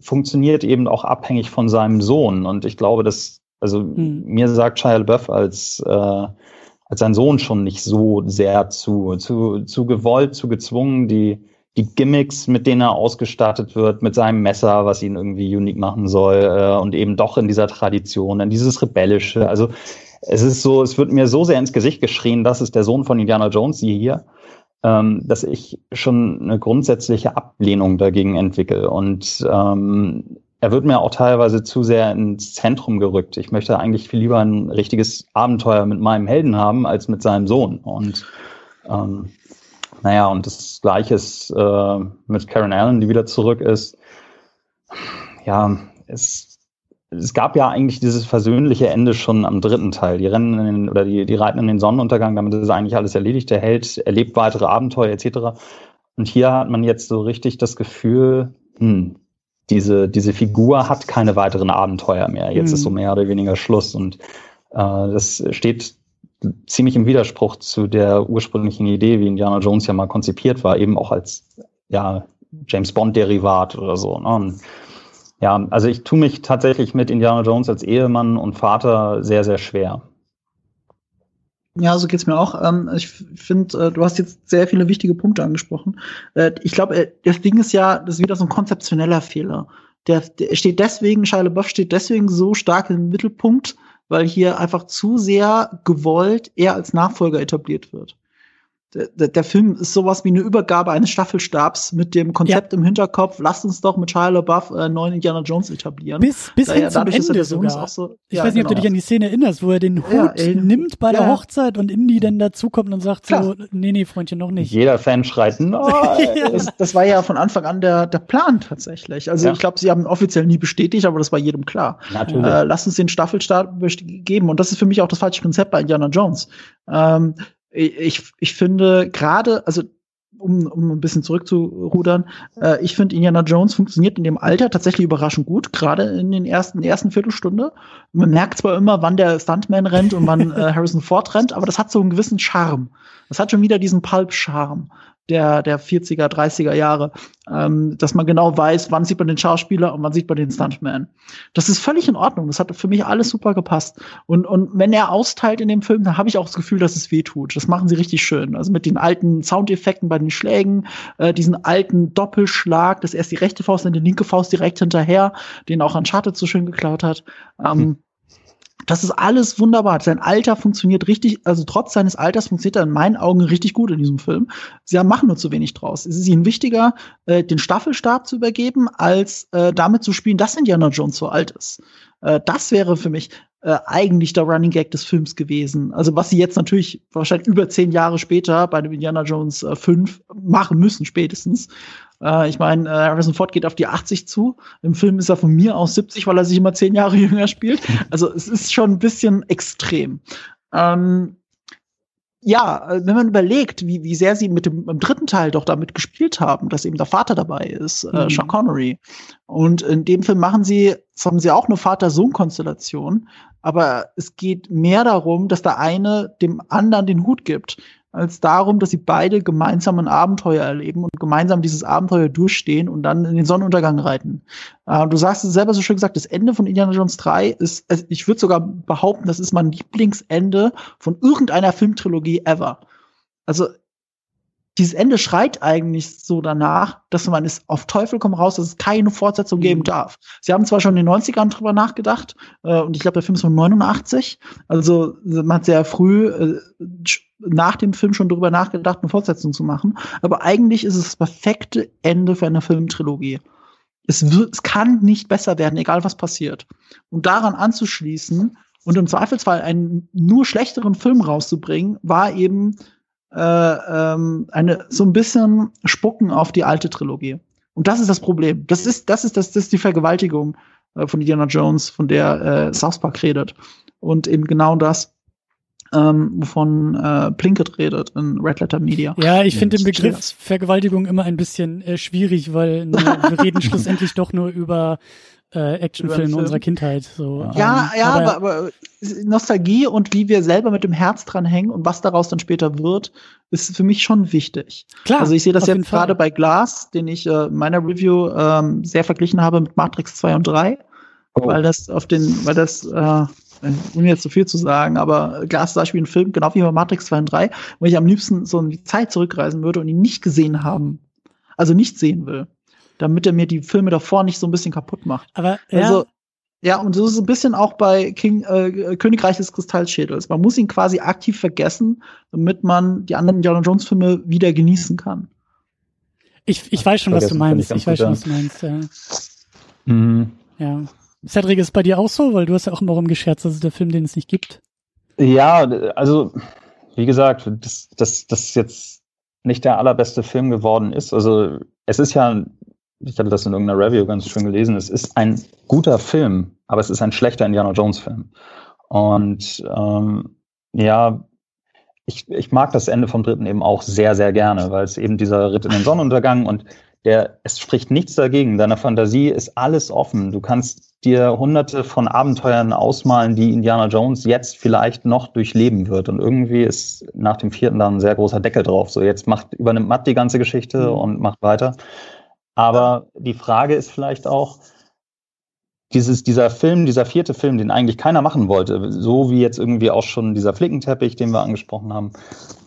funktioniert eben auch abhängig von seinem Sohn. Und ich glaube, dass, also hm. mir sagt Shia LaBeouf als, äh, als sein Sohn schon nicht so sehr zu, zu, zu gewollt, zu gezwungen, die, die Gimmicks, mit denen er ausgestattet wird, mit seinem Messer, was ihn irgendwie unique machen soll, äh, und eben doch in dieser Tradition, in dieses Rebellische. Also es ist so, es wird mir so sehr ins Gesicht geschrien, das ist der Sohn von Indiana Jones, sie hier. ähm, dass ich schon eine grundsätzliche Ablehnung dagegen entwickle. Und ähm, er wird mir auch teilweise zu sehr ins Zentrum gerückt. Ich möchte eigentlich viel lieber ein richtiges Abenteuer mit meinem Helden haben als mit seinem Sohn. Und ähm, naja, und das Gleiche ist äh, mit Karen Allen, die wieder zurück ist. Ja, es, es gab ja eigentlich dieses versöhnliche Ende schon am dritten Teil. Die rennen in den, oder die, die reiten in den Sonnenuntergang, damit ist eigentlich alles erledigt. Der Held erlebt weitere Abenteuer etc. Und hier hat man jetzt so richtig das Gefühl, hm, diese, diese Figur hat keine weiteren Abenteuer mehr. Jetzt mhm. ist so mehr oder weniger Schluss. Und äh, das steht ziemlich im Widerspruch zu der ursprünglichen Idee, wie Indiana Jones ja mal konzipiert war, eben auch als ja, James Bond-Derivat oder so. Ne? Ja, also ich tue mich tatsächlich mit Indiana Jones als Ehemann und Vater sehr, sehr schwer. Ja, so geht's mir auch. Ähm, ich finde, äh, du hast jetzt sehr viele wichtige Punkte angesprochen. Äh, ich glaube, äh, das Ding ist ja, das ist wieder so ein konzeptioneller Fehler. Der, der steht deswegen, Shia LaBeouf steht deswegen so stark im Mittelpunkt, weil hier einfach zu sehr gewollt er als Nachfolger etabliert wird der, der, Film ist sowas wie eine Übergabe eines Staffelstabs mit dem Konzept ja. im Hinterkopf, lasst uns doch mit Shia LaBeouf äh, neuen Indiana Jones etablieren. Bis, bis hin zum Ende sogar. So, ich ja, weiß nicht, genau. ob du genau. dich an die Szene erinnerst, wo er den Hut ja, nimmt bei der Hochzeit und Indy dann dazukommt und sagt Klar. so, nee, nee, Freundchen, noch nicht. Jeder Fan schreit, nein. das, das, war ja von Anfang an der, der Plan tatsächlich. Also ich glaube, sie haben offiziell nie bestätigt, aber das war jedem klar. Natürlich. Äh, lass uns den Staffelstab geben. Und das ist für mich auch das falsche Konzept bei Indiana Jones. Ähm, ich, ich finde gerade, also um, um ein bisschen zurückzurudern, äh, ich finde Indiana Jones funktioniert in dem Alter tatsächlich überraschend gut, gerade in den ersten ersten Viertelstunde. Man merkt zwar immer, wann der Stuntman rennt und wann äh, Harrison Ford rennt, aber das hat so einen gewissen Charme. Das hat schon wieder diesen Pulp-Charme der, der 40er, 30er Jahre, ähm, dass man genau weiß, wann sieht man den Schauspieler und wann sieht man den Stuntman. Das ist völlig in Ordnung. Das hat für mich alles super gepasst. Und, und wenn er austeilt in dem Film, dann habe ich auch das Gefühl, dass es weh tut. Das machen sie richtig schön. Also mit den alten Soundeffekten bei den Schlägen, äh, diesen alten Doppelschlag, dass erst die rechte Faust, dann die linke Faust direkt hinterher, den auch Uncharted so schön geklaut hat. Ähm, hm. Das ist alles wunderbar. Sein Alter funktioniert richtig, also trotz seines Alters funktioniert er in meinen Augen richtig gut in diesem Film. Sie machen nur zu wenig draus. Es ist ihnen wichtiger, äh, den Staffelstab zu übergeben, als äh, damit zu spielen, dass Indiana Jones so alt ist. Äh, das wäre für mich äh, eigentlich der Running Gag des Films gewesen. Also was sie jetzt natürlich wahrscheinlich über zehn Jahre später bei dem Indiana Jones äh, 5 machen müssen, spätestens. Äh, ich meine, äh, Harrison Ford geht auf die 80 zu. Im Film ist er von mir aus 70, weil er sich immer zehn Jahre jünger spielt. Also es ist schon ein bisschen extrem. Ähm, ja, äh, wenn man überlegt, wie, wie sehr sie mit dem im dritten Teil doch damit gespielt haben, dass eben der Vater dabei ist, äh, mhm. äh, Sean Connery. Und in dem Film machen sie, haben sie auch eine Vater-Sohn-Konstellation, aber es geht mehr darum, dass der eine dem anderen den Hut gibt als darum, dass sie beide gemeinsam ein Abenteuer erleben und gemeinsam dieses Abenteuer durchstehen und dann in den Sonnenuntergang reiten. Äh, du sagst es selber so schön gesagt, das Ende von Indiana Jones 3 ist, ich würde sogar behaupten, das ist mein Lieblingsende von irgendeiner Filmtrilogie ever. Also dieses Ende schreit eigentlich so danach, dass man es auf Teufel komm raus, dass es keine Fortsetzung geben mhm. darf. Sie haben zwar schon in den 90ern drüber nachgedacht, äh, und ich glaube, der Film ist von 89, also man hat sehr früh äh, nach dem Film schon drüber nachgedacht, eine Fortsetzung zu machen, aber eigentlich ist es das perfekte Ende für eine Filmtrilogie. Es, wird, es kann nicht besser werden, egal was passiert. Und daran anzuschließen und im Zweifelsfall einen nur schlechteren Film rauszubringen, war eben äh, ähm, eine so ein bisschen Spucken auf die alte Trilogie. Und das ist das Problem. Das ist, das ist, das, das ist die Vergewaltigung äh, von Indiana Jones, von der äh, South Park redet. Und eben genau das, ähm, wovon äh, Plinkett redet in Red Letter Media. Ja, ich finde den Begriff Vergewaltigung immer ein bisschen äh, schwierig, weil ne, wir reden schlussendlich doch nur über äh, Actionfilme unserer Kindheit. So. Ja, ähm, ja, aber, aber, Nostalgie und wie wir selber mit dem Herz dran hängen und was daraus dann später wird, ist für mich schon wichtig. Klar. Also ich sehe das jetzt gerade bei Glass, den ich äh, meiner Review ähm, sehr verglichen habe mit Matrix 2 und 3, oh. weil das auf den, weil das äh, ohne jetzt zu so viel zu sagen, aber Glass ist zum Beispiel ein Film, genau wie bei Matrix 2 und 3, wo ich am liebsten so in die Zeit zurückreisen würde und ihn nicht gesehen haben, also nicht sehen will damit er mir die Filme davor nicht so ein bisschen kaputt macht. Aber also, ja, Ja, und so ist es ein bisschen auch bei King, äh, Königreich des Kristallschädels. Man muss ihn quasi aktiv vergessen, damit man die anderen Indiana Jones Filme wieder genießen kann. Ich, ich weiß schon, was du meinst. Ich weiß schon, was du meinst, ja. Mhm. Ja. Cedric, ist bei dir auch so? Weil du hast ja auch immer rumgescherzt, dass es der Film, den es nicht gibt. Ja, also, wie gesagt, dass das, das jetzt nicht der allerbeste Film geworden ist. Also, es ist ja ich hatte das in irgendeiner Review ganz schön gelesen, es ist ein guter Film, aber es ist ein schlechter Indiana Jones-Film. Und ähm, ja, ich, ich mag das Ende vom dritten eben auch sehr, sehr gerne, weil es eben dieser Ritt in den Sonnenuntergang und der, es spricht nichts dagegen. Deiner Fantasie ist alles offen. Du kannst dir hunderte von Abenteuern ausmalen, die Indiana Jones jetzt vielleicht noch durchleben wird. Und irgendwie ist nach dem vierten dann ein sehr großer Deckel drauf. So, jetzt macht, übernimmt Matt die ganze Geschichte mhm. und macht weiter. Aber die Frage ist vielleicht auch, dieses, dieser Film, dieser vierte Film, den eigentlich keiner machen wollte, so wie jetzt irgendwie auch schon dieser Flickenteppich, den wir angesprochen haben,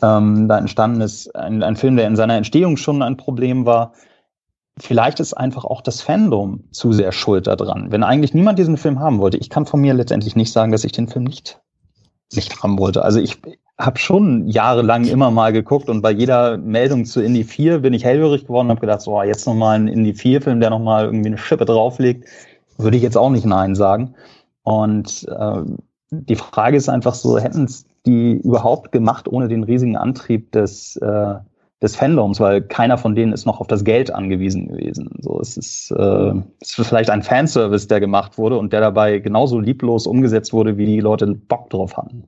ähm, da entstanden ist, ein, ein Film, der in seiner Entstehung schon ein Problem war. Vielleicht ist einfach auch das Fandom zu sehr schuld daran. Wenn eigentlich niemand diesen Film haben wollte, ich kann von mir letztendlich nicht sagen, dass ich den Film nicht, nicht haben wollte. Also ich, habe schon jahrelang immer mal geguckt und bei jeder Meldung zu Indie 4 bin ich hellhörig geworden und habe gedacht, so jetzt nochmal ein Indie 4 Film, der nochmal irgendwie eine Schippe drauflegt, würde ich jetzt auch nicht Nein sagen. Und äh, die Frage ist einfach so, hätten es die überhaupt gemacht ohne den riesigen Antrieb des, äh, des Fandoms, weil keiner von denen ist noch auf das Geld angewiesen gewesen. So, es ist, äh, es ist vielleicht ein Fanservice, der gemacht wurde und der dabei genauso lieblos umgesetzt wurde, wie die Leute Bock drauf hatten.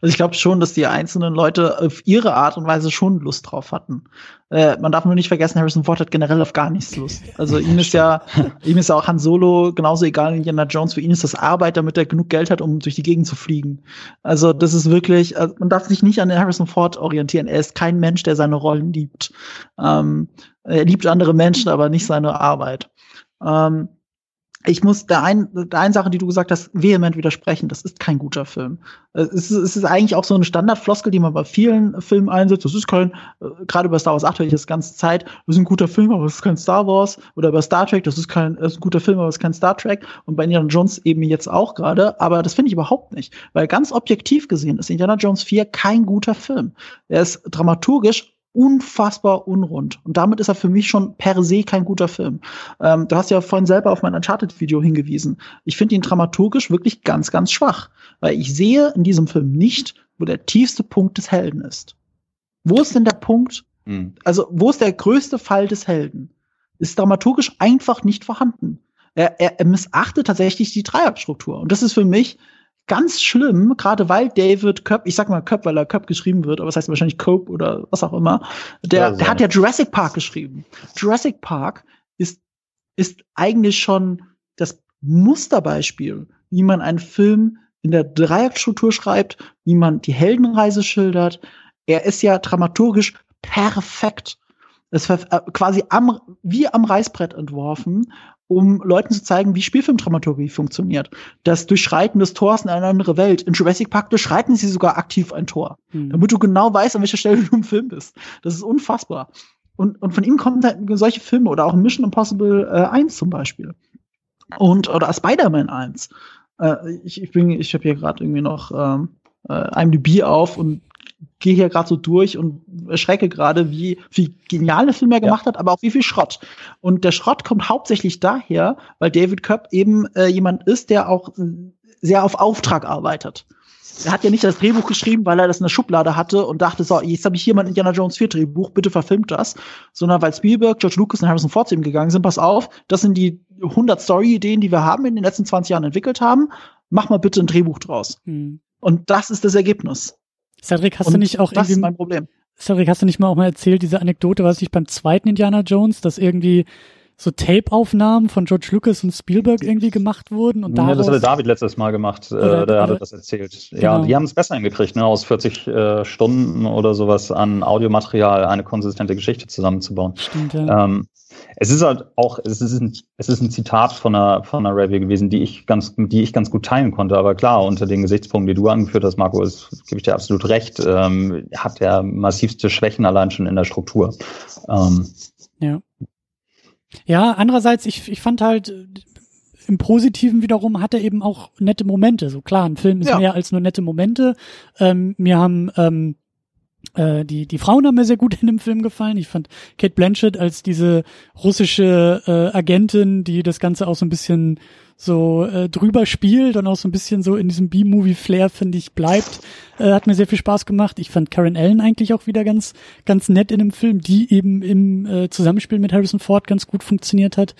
Also ich glaube schon, dass die einzelnen Leute auf ihre Art und Weise schon Lust drauf hatten. Äh, man darf nur nicht vergessen, Harrison Ford hat generell auf gar nichts Lust. Also ihm ist ja, ihm ist ja auch Han Solo genauso egal wie Indiana Jones. Für ihn ist das Arbeit, damit er genug Geld hat, um durch die Gegend zu fliegen. Also das ist wirklich, also man darf sich nicht an den Harrison Ford orientieren. Er ist kein Mensch, der seine Rollen liebt. Ähm, er liebt andere Menschen, aber nicht seine Arbeit. Ähm, ich muss der einen, der einen Sache, die du gesagt hast, vehement widersprechen. Das ist kein guter Film. Es ist, es ist eigentlich auch so eine Standardfloskel, die man bei vielen Filmen einsetzt. Das ist kein, äh, gerade bei Star Wars 8 höre ich das ganze Zeit, das ist ein guter Film, aber es ist kein Star Wars. Oder bei Star Trek, das ist kein, das ist ein guter Film, aber es ist kein Star Trek. Und bei Indiana Jones eben jetzt auch gerade. Aber das finde ich überhaupt nicht. Weil ganz objektiv gesehen ist Indiana Jones 4 kein guter Film. Er ist dramaturgisch unfassbar unrund. Und damit ist er für mich schon per se kein guter Film. Ähm, du hast ja vorhin selber auf mein Uncharted-Video hingewiesen. Ich finde ihn dramaturgisch wirklich ganz, ganz schwach. Weil ich sehe in diesem Film nicht, wo der tiefste Punkt des Helden ist. Wo ist denn der Punkt? Mhm. Also, wo ist der größte Fall des Helden? Ist dramaturgisch einfach nicht vorhanden. Er, er, er missachtet tatsächlich die Dreieckstruktur. Und das ist für mich ganz schlimm, gerade weil David Köpp, ich sag mal Köpp, weil er Köpp geschrieben wird, aber es das heißt wahrscheinlich Cope oder was auch immer, der, ja, so. der hat ja Jurassic Park geschrieben. Jurassic Park ist, ist eigentlich schon das Musterbeispiel, wie man einen Film in der Dreieckstruktur schreibt, wie man die Heldenreise schildert. Er ist ja dramaturgisch perfekt. Es war äh, quasi am, wie am Reißbrett entworfen um Leuten zu zeigen, wie Spielfilmdramaturgie funktioniert. Das Durchschreiten des Tors in eine andere Welt. In Jurassic Park durchschreiten sie sogar aktiv ein Tor, mhm. damit du genau weißt, an welcher Stelle du im Film bist. Das ist unfassbar. Und, und von ihm kommen halt solche Filme oder auch Mission Impossible äh, 1 zum Beispiel. Und, oder Spider-Man 1. Äh, ich, ich bin, ich habe hier gerade irgendwie noch ähm, äh, IMDb auf und gehe hier gerade so durch und erschrecke gerade, wie wie geniale Filme er gemacht ja. hat, aber auch wie viel Schrott. Und der Schrott kommt hauptsächlich daher, weil David Köpp eben äh, jemand ist, der auch äh, sehr auf Auftrag arbeitet. Er hat ja nicht das Drehbuch geschrieben, weil er das in der Schublade hatte und dachte, so, jetzt habe ich hier mein Indiana Jones 4 Drehbuch, bitte verfilmt das. Sondern weil Spielberg, George Lucas und Harrison Ford zu ihm gegangen sind, pass auf, das sind die 100 Story-Ideen, die wir haben in den letzten 20 Jahren entwickelt haben. Mach mal bitte ein Drehbuch draus. Hm. Und das ist das Ergebnis. Cedric, hast Und du nicht auch das irgendwie. Das ist mein Problem. Cedric, hast du nicht mal auch mal erzählt, diese Anekdote, was ich beim zweiten Indiana Jones, dass irgendwie so Tape-Aufnahmen von George Lucas und Spielberg irgendwie gemacht wurden. Und ja, das hatte David letztes Mal gemacht, äh, der hatte das erzählt. Genau. Ja, die haben es besser hingekriegt, ne, aus 40 äh, Stunden oder sowas an Audiomaterial eine konsistente Geschichte zusammenzubauen. Stimmt, ja. Ähm, es ist halt auch, es ist ein, es ist ein Zitat von einer, von einer Review gewesen, die ich ganz, die ich ganz gut teilen konnte. Aber klar, unter den Gesichtspunkten, die du angeführt hast, Marco, ist, gebe ich dir absolut recht, ähm, hat er massivste Schwächen allein schon in der Struktur. Ähm, ja. Ja, andererseits, ich, ich fand halt, im Positiven wiederum hat er eben auch nette Momente. So klar, ein Film ist ja. mehr als nur nette Momente. Ähm, mir haben ähm, äh, die, die Frauen haben mir sehr gut in dem Film gefallen. Ich fand Kate Blanchett als diese russische äh, Agentin, die das Ganze auch so ein bisschen so äh, drüber spielt und auch so ein bisschen so in diesem B-Movie-Flair, finde ich, bleibt. Äh, hat mir sehr viel Spaß gemacht. Ich fand Karen Allen eigentlich auch wieder ganz, ganz nett in dem Film, die eben im äh, Zusammenspiel mit Harrison Ford ganz gut funktioniert hat.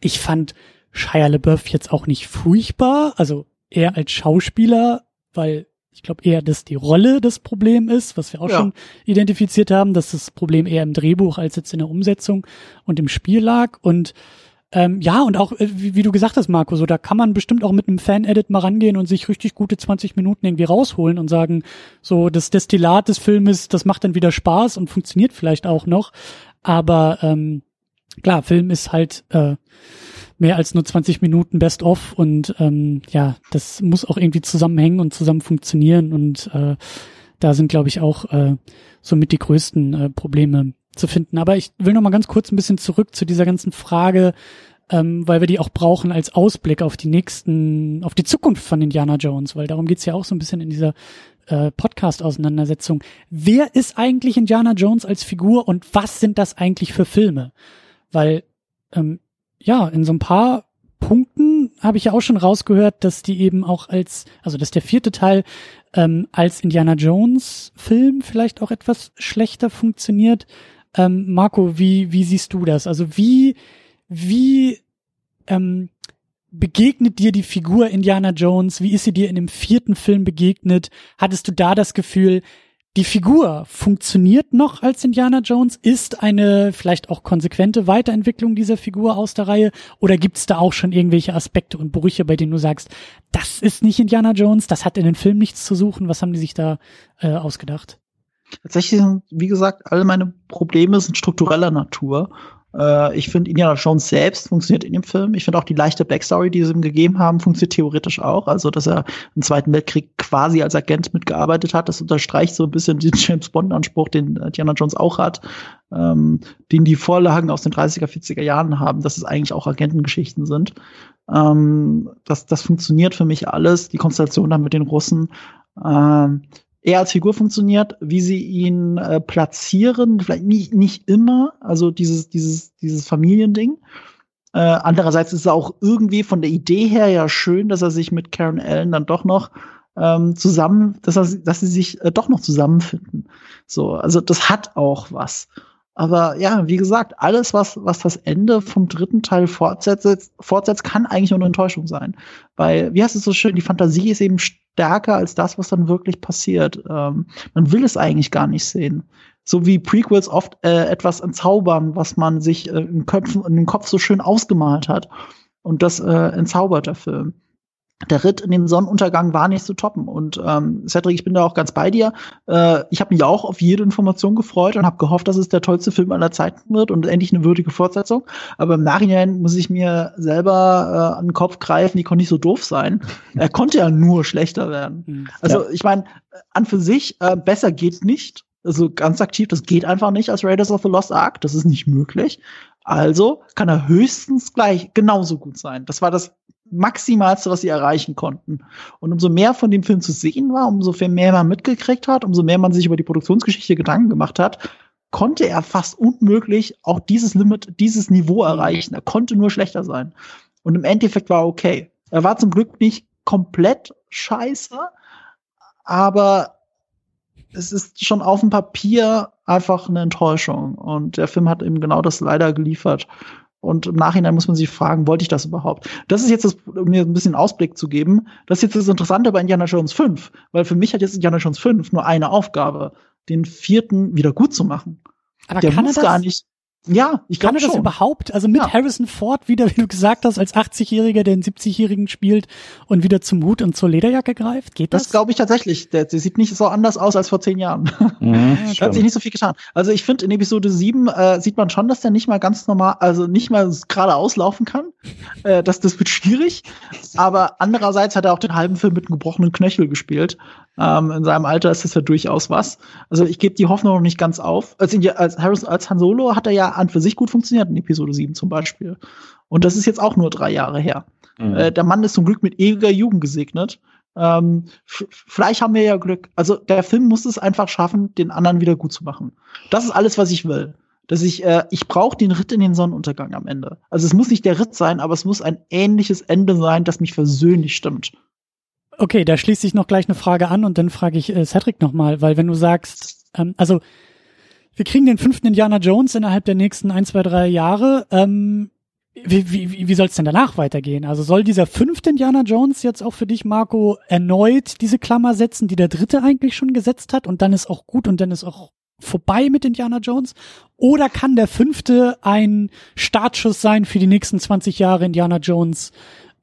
Ich fand Shia LaBeouf jetzt auch nicht furchtbar, also er als Schauspieler, weil ich glaube eher, dass die Rolle das Problem ist, was wir auch ja. schon identifiziert haben, dass das Problem eher im Drehbuch als jetzt in der Umsetzung und im Spiel lag. Und ähm, ja, und auch, äh, wie, wie, du gesagt hast, Marco, so da kann man bestimmt auch mit einem Fan-Edit mal rangehen und sich richtig gute 20 Minuten irgendwie rausholen und sagen, so das Destillat des Filmes, das macht dann wieder Spaß und funktioniert vielleicht auch noch. Aber ähm, klar, Film ist halt äh, mehr als nur 20 Minuten Best of und ähm, ja, das muss auch irgendwie zusammenhängen und zusammen funktionieren und äh, da sind, glaube ich, auch äh, somit die größten äh, Probleme zu finden. Aber ich will noch mal ganz kurz ein bisschen zurück zu dieser ganzen Frage, ähm, weil wir die auch brauchen als Ausblick auf die nächsten, auf die Zukunft von Indiana Jones, weil darum geht's ja auch so ein bisschen in dieser äh, Podcast-Auseinandersetzung. Wer ist eigentlich Indiana Jones als Figur und was sind das eigentlich für Filme? Weil ähm, ja, in so ein paar Punkten habe ich ja auch schon rausgehört, dass die eben auch als, also dass der vierte Teil ähm, als Indiana Jones Film vielleicht auch etwas schlechter funktioniert ähm, Marco, wie, wie siehst du das? Also wie, wie ähm, begegnet dir die Figur Indiana Jones? Wie ist sie dir in dem vierten Film begegnet? Hattest du da das Gefühl, die Figur funktioniert noch als Indiana Jones, ist eine vielleicht auch konsequente Weiterentwicklung dieser Figur aus der Reihe oder gibt es da auch schon irgendwelche Aspekte und Brüche, bei denen du sagst, das ist nicht Indiana Jones, das hat in den Film nichts zu suchen, was haben die sich da äh, ausgedacht? Tatsächlich sind, wie gesagt, alle meine Probleme sind struktureller Natur. Äh, ich finde, Indiana Jones selbst funktioniert in dem Film. Ich finde auch die leichte Backstory, die sie ihm gegeben haben, funktioniert theoretisch auch. Also, dass er im Zweiten Weltkrieg quasi als Agent mitgearbeitet hat, das unterstreicht so ein bisschen den James Bond-Anspruch, den Indiana Jones auch hat, ähm, den die Vorlagen aus den 30er, 40er Jahren haben, dass es eigentlich auch Agentengeschichten sind. Ähm, das, das funktioniert für mich alles. Die Konstellation dann mit den Russen. Ähm, er als Figur funktioniert, wie sie ihn äh, platzieren, vielleicht nicht, nicht immer, also dieses, dieses, dieses Familiending. Äh, andererseits ist es auch irgendwie von der Idee her ja schön, dass er sich mit Karen Allen dann doch noch ähm, zusammen, dass, er, dass sie sich äh, doch noch zusammenfinden. So, also das hat auch was. Aber ja, wie gesagt, alles, was, was das Ende vom dritten Teil fortsetzt, fortsetzt, kann eigentlich nur eine Enttäuschung sein. Weil, wie heißt es so schön, die Fantasie ist eben stärker als das, was dann wirklich passiert. Ähm, man will es eigentlich gar nicht sehen. So wie Prequels oft äh, etwas entzaubern, was man sich äh, im, Köpf, in den Kopf so schön ausgemalt hat. Und das äh, entzaubert der Film der Ritt in den Sonnenuntergang war nicht zu toppen. Und ähm, Cedric, ich bin da auch ganz bei dir. Äh, ich habe mich auch auf jede Information gefreut und habe gehofft, dass es der tollste Film aller Zeiten wird und endlich eine würdige Fortsetzung. Aber im Nachhinein muss ich mir selber äh, an den Kopf greifen, die konnte nicht so doof sein. er konnte ja nur schlechter werden. Mhm. Also ja. ich meine, an für sich, äh, besser geht nicht. Also ganz aktiv, das geht einfach nicht als Raiders of the Lost Ark. Das ist nicht möglich. Also kann er höchstens gleich genauso gut sein. Das war das Maximalste, was sie erreichen konnten. Und umso mehr von dem Film zu sehen war, umso mehr man mitgekriegt hat, umso mehr man sich über die Produktionsgeschichte Gedanken gemacht hat, konnte er fast unmöglich auch dieses Limit, dieses Niveau erreichen. Er konnte nur schlechter sein. Und im Endeffekt war er okay. Er war zum Glück nicht komplett scheiße, aber es ist schon auf dem Papier einfach eine Enttäuschung. Und der Film hat eben genau das leider geliefert. Und im Nachhinein muss man sich fragen, wollte ich das überhaupt? Das ist jetzt das, um mir ein bisschen Ausblick zu geben, das ist jetzt das Interessante bei Indiana Jones 5, weil für mich hat jetzt Indiana Jones 5 nur eine Aufgabe, den vierten wieder gut zu machen. Aber Der kann muss er das? gar nicht. Ja, ich glaube schon. das überhaupt? Also mit ja. Harrison Ford wieder, wie du gesagt hast, als 80-Jähriger, der einen 70-Jährigen spielt und wieder zum Hut und zur Lederjacke greift? Geht das? Das glaube ich tatsächlich. Der, der, sieht nicht so anders aus als vor zehn Jahren. Mhm, da hat sich nicht so viel getan. Also ich finde, in Episode 7 äh, sieht man schon, dass der nicht mal ganz normal, also nicht mal gerade auslaufen kann. Äh, das, das wird schwierig. Aber andererseits hat er auch den halben Film mit einem gebrochenen Knöchel gespielt. Ähm, in seinem Alter ist das ja durchaus was. Also ich gebe die Hoffnung noch nicht ganz auf. Als, als, Harrison, als Han Solo hat er ja an für sich gut funktioniert in Episode 7 zum Beispiel. Und das ist jetzt auch nur drei Jahre her. Mhm. Äh, der Mann ist zum Glück mit ewiger Jugend gesegnet. Ähm, vielleicht haben wir ja Glück. Also der Film muss es einfach schaffen, den anderen wieder gut zu machen. Das ist alles, was ich will. Dass ich, äh, ich brauche den Ritt in den Sonnenuntergang am Ende. Also es muss nicht der Ritt sein, aber es muss ein ähnliches Ende sein, das mich versöhnlich stimmt. Okay, da schließt sich noch gleich eine Frage an und dann frage ich äh, Cedric nochmal, weil wenn du sagst, ähm, also wir kriegen den fünften Indiana Jones innerhalb der nächsten ein, zwei, drei Jahre. Ähm, wie, wie, wie soll es denn danach weitergehen? Also soll dieser fünfte Indiana Jones jetzt auch für dich, Marco, erneut diese Klammer setzen, die der dritte eigentlich schon gesetzt hat und dann ist auch gut und dann ist auch vorbei mit Indiana Jones? Oder kann der fünfte ein Startschuss sein für die nächsten 20 Jahre Indiana Jones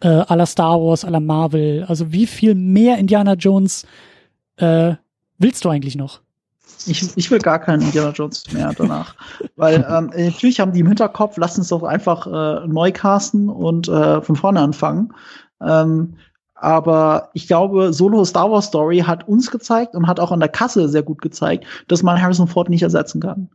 äh, la Star Wars, la Marvel? Also wie viel mehr Indiana Jones äh, willst du eigentlich noch? Ich, ich will gar keinen Indiana Jones mehr danach. Weil ähm, natürlich haben die im Hinterkopf, lass uns doch einfach äh, neu casten und äh, von vorne anfangen. Ähm, aber ich glaube, Solo Star Wars Story hat uns gezeigt und hat auch an der Kasse sehr gut gezeigt, dass man Harrison Ford nicht ersetzen kann.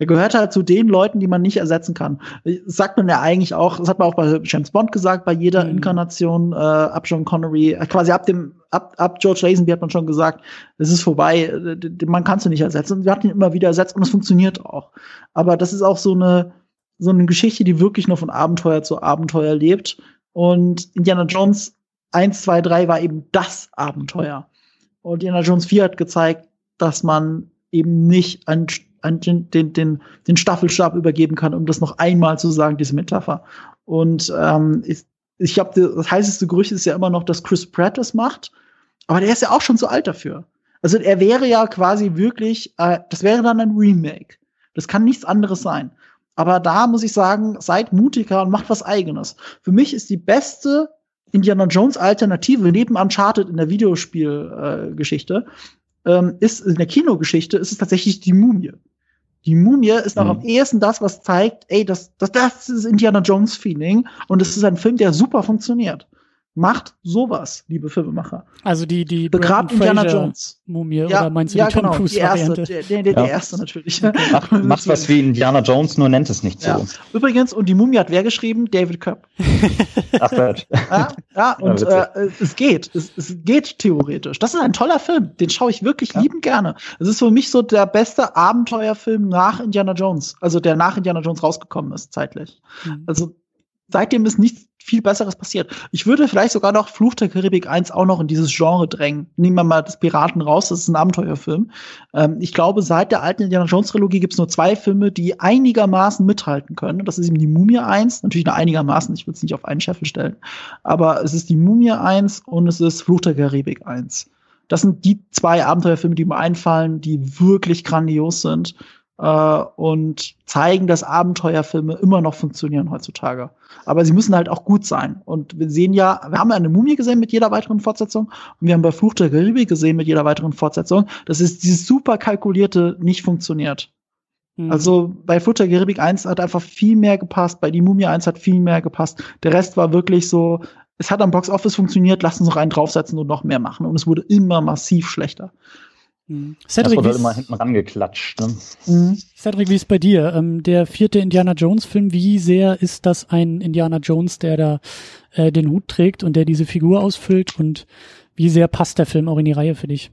Er gehört halt zu den Leuten, die man nicht ersetzen kann. Das sagt man ja eigentlich auch, das hat man auch bei James Bond gesagt, bei jeder mhm. Inkarnation äh, ab John Connery, äh, quasi ab dem, ab, ab George Lazenby hat man schon gesagt, es ist vorbei, äh, man kannst du nicht ersetzen. Und wir hatten ihn immer wieder ersetzt und es funktioniert auch. Aber das ist auch so eine, so eine Geschichte, die wirklich nur von Abenteuer zu Abenteuer lebt. Und Indiana Jones 1, 2, 3 war eben das Abenteuer. Und Indiana Jones 4 hat gezeigt, dass man eben nicht ein an den, den, den, den Staffelstab übergeben kann, um das noch einmal zu sagen, diese Metapher. Und ähm, ich, ich glaube, das heißeste Gerücht ist ja immer noch, dass Chris Pratt das macht. Aber der ist ja auch schon zu alt dafür. Also er wäre ja quasi wirklich, äh, das wäre dann ein Remake. Das kann nichts anderes sein. Aber da muss ich sagen, seid mutiger und macht was eigenes. Für mich ist die beste Indiana Jones Alternative neben Uncharted in der Videospielgeschichte äh, ähm, ist in der Kinogeschichte ist es tatsächlich die Mumie. Die Mumie ist noch mhm. am ehesten das, was zeigt, ey, das, das, das ist Indiana Jones Feeling und es ist ein Film, der super funktioniert. Macht sowas, liebe Filmemacher. Also die, die Begrabt Indiana Jones. Mumie, ja, oder meinst du ja, die Tom genau, Cruise die erste, Variante? Der, der, der, ja. erste natürlich. Macht, macht was wie Indiana Jones, nur nennt es nicht so. Ja. Übrigens, und die Mumie hat wer geschrieben? David Köpp. Ach, Gott. Ja, ja und äh, es geht. Es, es geht theoretisch. Das ist ein toller Film. Den schaue ich wirklich liebend gerne. Es ist für mich so der beste Abenteuerfilm nach Indiana Jones. Also der nach Indiana Jones rausgekommen ist, zeitlich. Mhm. Also seitdem ist nichts viel Besseres passiert. Ich würde vielleicht sogar noch Fluch der Karibik 1 auch noch in dieses Genre drängen. Nehmen wir mal das Piraten raus, das ist ein Abenteuerfilm. Ähm, ich glaube, seit der alten Indiana Jones Trilogie gibt es nur zwei Filme, die einigermaßen mithalten können. Das ist eben die Mumie 1, natürlich nur einigermaßen, ich würde es nicht auf einen Scheffel stellen. Aber es ist die Mumie 1 und es ist Fluch der Karibik 1. Das sind die zwei Abenteuerfilme, die mir einfallen, die wirklich grandios sind äh, und zeigen, dass Abenteuerfilme immer noch funktionieren heutzutage. Aber sie müssen halt auch gut sein. Und wir sehen ja, wir haben ja eine Mumie gesehen mit jeder weiteren Fortsetzung und wir haben bei Fluch der Karibik gesehen mit jeder weiteren Fortsetzung, dass es dieses super kalkulierte nicht funktioniert. Mhm. Also bei Fluch der Karibik 1 hat einfach viel mehr gepasst, bei die Mumie 1 hat viel mehr gepasst. Der Rest war wirklich so, es hat am Box Office funktioniert, lass uns noch einen draufsetzen und noch mehr machen. Und es wurde immer massiv schlechter. Mhm. Cedric, das wurde immer hinten rangeklatscht. Ne? Mhm. Cedric, wie ist bei dir? Ähm, der vierte Indiana Jones Film, wie sehr ist das ein Indiana Jones, der da äh, den Hut trägt und der diese Figur ausfüllt und wie sehr passt der Film auch in die Reihe für dich?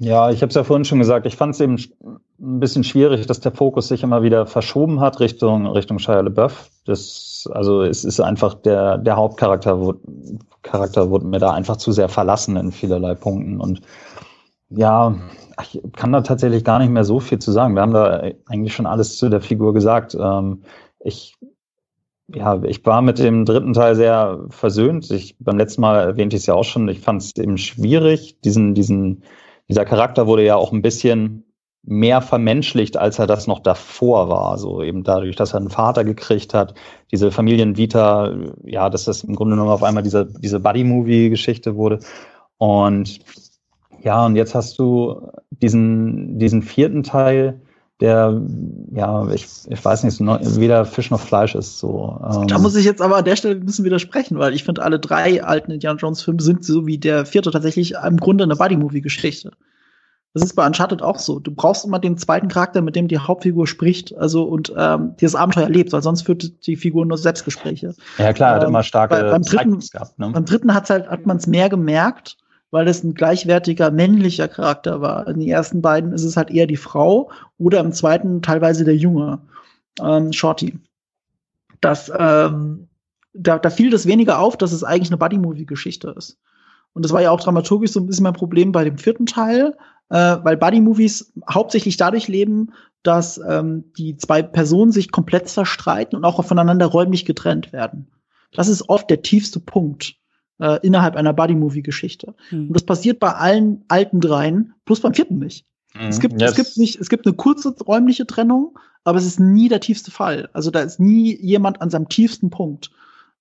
Ja, ich habe es ja vorhin schon gesagt, ich fand es eben ein bisschen schwierig, dass der Fokus sich immer wieder verschoben hat Richtung Richtung Shia LaBeouf. Das, also es ist einfach der der Hauptcharakter wurde, Charakter wurde mir da einfach zu sehr verlassen in vielerlei Punkten und ja, ich kann da tatsächlich gar nicht mehr so viel zu sagen. Wir haben da eigentlich schon alles zu der Figur gesagt. Ähm, ich, ja, ich war mit dem dritten Teil sehr versöhnt. Ich, beim letzten Mal erwähnte ich es ja auch schon. Ich fand es eben schwierig. Diesen, diesen, dieser Charakter wurde ja auch ein bisschen mehr vermenschlicht, als er das noch davor war. So eben dadurch, dass er einen Vater gekriegt hat, diese Familienvita, ja, dass das im Grunde genommen auf einmal diese, diese Buddy-Movie-Geschichte wurde. Und ja, und jetzt hast du diesen, diesen vierten Teil, der, ja, ich, ich weiß nicht, weder Fisch noch Fleisch ist so. Ähm. Da muss ich jetzt aber an der Stelle ein bisschen widersprechen, weil ich finde, alle drei alten Indiana Jones Filme sind so wie der vierte tatsächlich im Grunde eine Buddy-Movie-Geschichte. Das ist bei Uncharted auch so. Du brauchst immer den zweiten Charakter, mit dem die Hauptfigur spricht, also und ähm, dieses Abenteuer erlebt, weil sonst führt die Figur nur Selbstgespräche. Ja klar, ähm, hat immer starke bei, beim dritten, gehabt. Ne? Beim dritten hat's halt, hat man es mehr gemerkt, weil es ein gleichwertiger männlicher Charakter war. In den ersten beiden ist es halt eher die Frau oder im zweiten teilweise der Junge, ähm, Shorty. Das, ähm, da, da fiel das weniger auf, dass es eigentlich eine Buddy-Movie-Geschichte ist. Und das war ja auch dramaturgisch so ein bisschen mein Problem bei dem vierten Teil, äh, weil Buddy-Movies hauptsächlich dadurch leben, dass ähm, die zwei Personen sich komplett zerstreiten und auch voneinander räumlich getrennt werden. Das ist oft der tiefste Punkt äh, innerhalb einer Buddy-Movie-Geschichte. Mhm. Und das passiert bei allen alten dreien, plus beim vierten nicht. Mhm. Es, gibt, yes. es gibt nicht, es gibt eine kurze räumliche Trennung, aber es ist nie der tiefste Fall. Also da ist nie jemand an seinem tiefsten Punkt.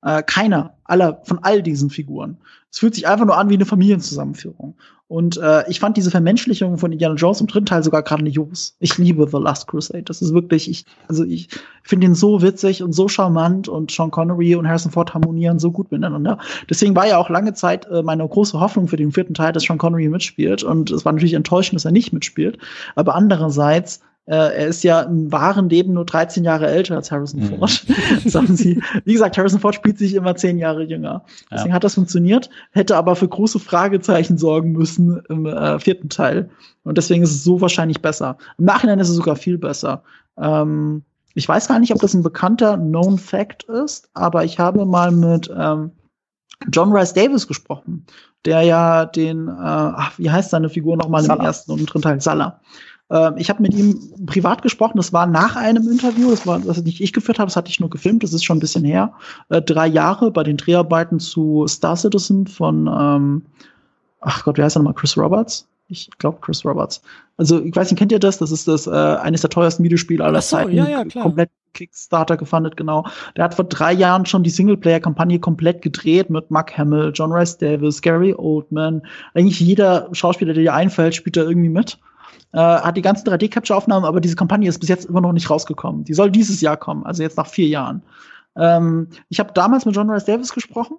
Äh, keiner aller von all diesen Figuren. Es fühlt sich einfach nur an wie eine Familienzusammenführung. Und äh, ich fand diese Vermenschlichung von Indiana Jones im dritten Teil sogar grandios. Ich liebe The Last Crusade. Das ist wirklich, ich, also ich finde ihn so witzig und so charmant und Sean Connery und Harrison Ford harmonieren so gut miteinander. Deswegen war ja auch lange Zeit äh, meine große Hoffnung für den vierten Teil, dass Sean Connery mitspielt. Und es war natürlich enttäuschend, dass er nicht mitspielt. Aber andererseits er ist ja im wahren Leben nur 13 Jahre älter als Harrison mhm. Ford. Sagen sie. Wie gesagt, Harrison Ford spielt sich immer 10 Jahre jünger. Deswegen ja. hat das funktioniert, hätte aber für große Fragezeichen sorgen müssen im äh, vierten Teil. Und deswegen ist es so wahrscheinlich besser. Im Nachhinein ist es sogar viel besser. Ähm, ich weiß gar nicht, ob das ein bekannter Known Fact ist, aber ich habe mal mit ähm, John Rice Davis gesprochen, der ja den, äh, ach, wie heißt seine Figur nochmal im ersten und dritten Teil? Salah. Ähm, ich habe mit ihm privat gesprochen, das war nach einem Interview, das war, das nicht ich geführt habe, das hatte ich nur gefilmt, das ist schon ein bisschen her. Äh, drei Jahre bei den Dreharbeiten zu Star Citizen von, ähm, ach Gott, wie heißt er nochmal? Chris Roberts? Ich glaube Chris Roberts. Also ich weiß nicht, kennt ihr das? Das ist das äh, eines der teuersten Videospiele aller so, Zeiten. Ja, ja, klar. Komplett Kickstarter gefundet, genau. Der hat vor drei Jahren schon die Singleplayer-Kampagne komplett gedreht mit Mark Hamill, John Rice Davis, Gary Oldman. Eigentlich jeder Schauspieler, der dir einfällt, spielt da irgendwie mit äh, hat die ganzen 3D-Capture-Aufnahmen, aber diese Kampagne ist bis jetzt immer noch nicht rausgekommen. Die soll dieses Jahr kommen, also jetzt nach vier Jahren. Ähm, ich habe damals mit John Rice Davis gesprochen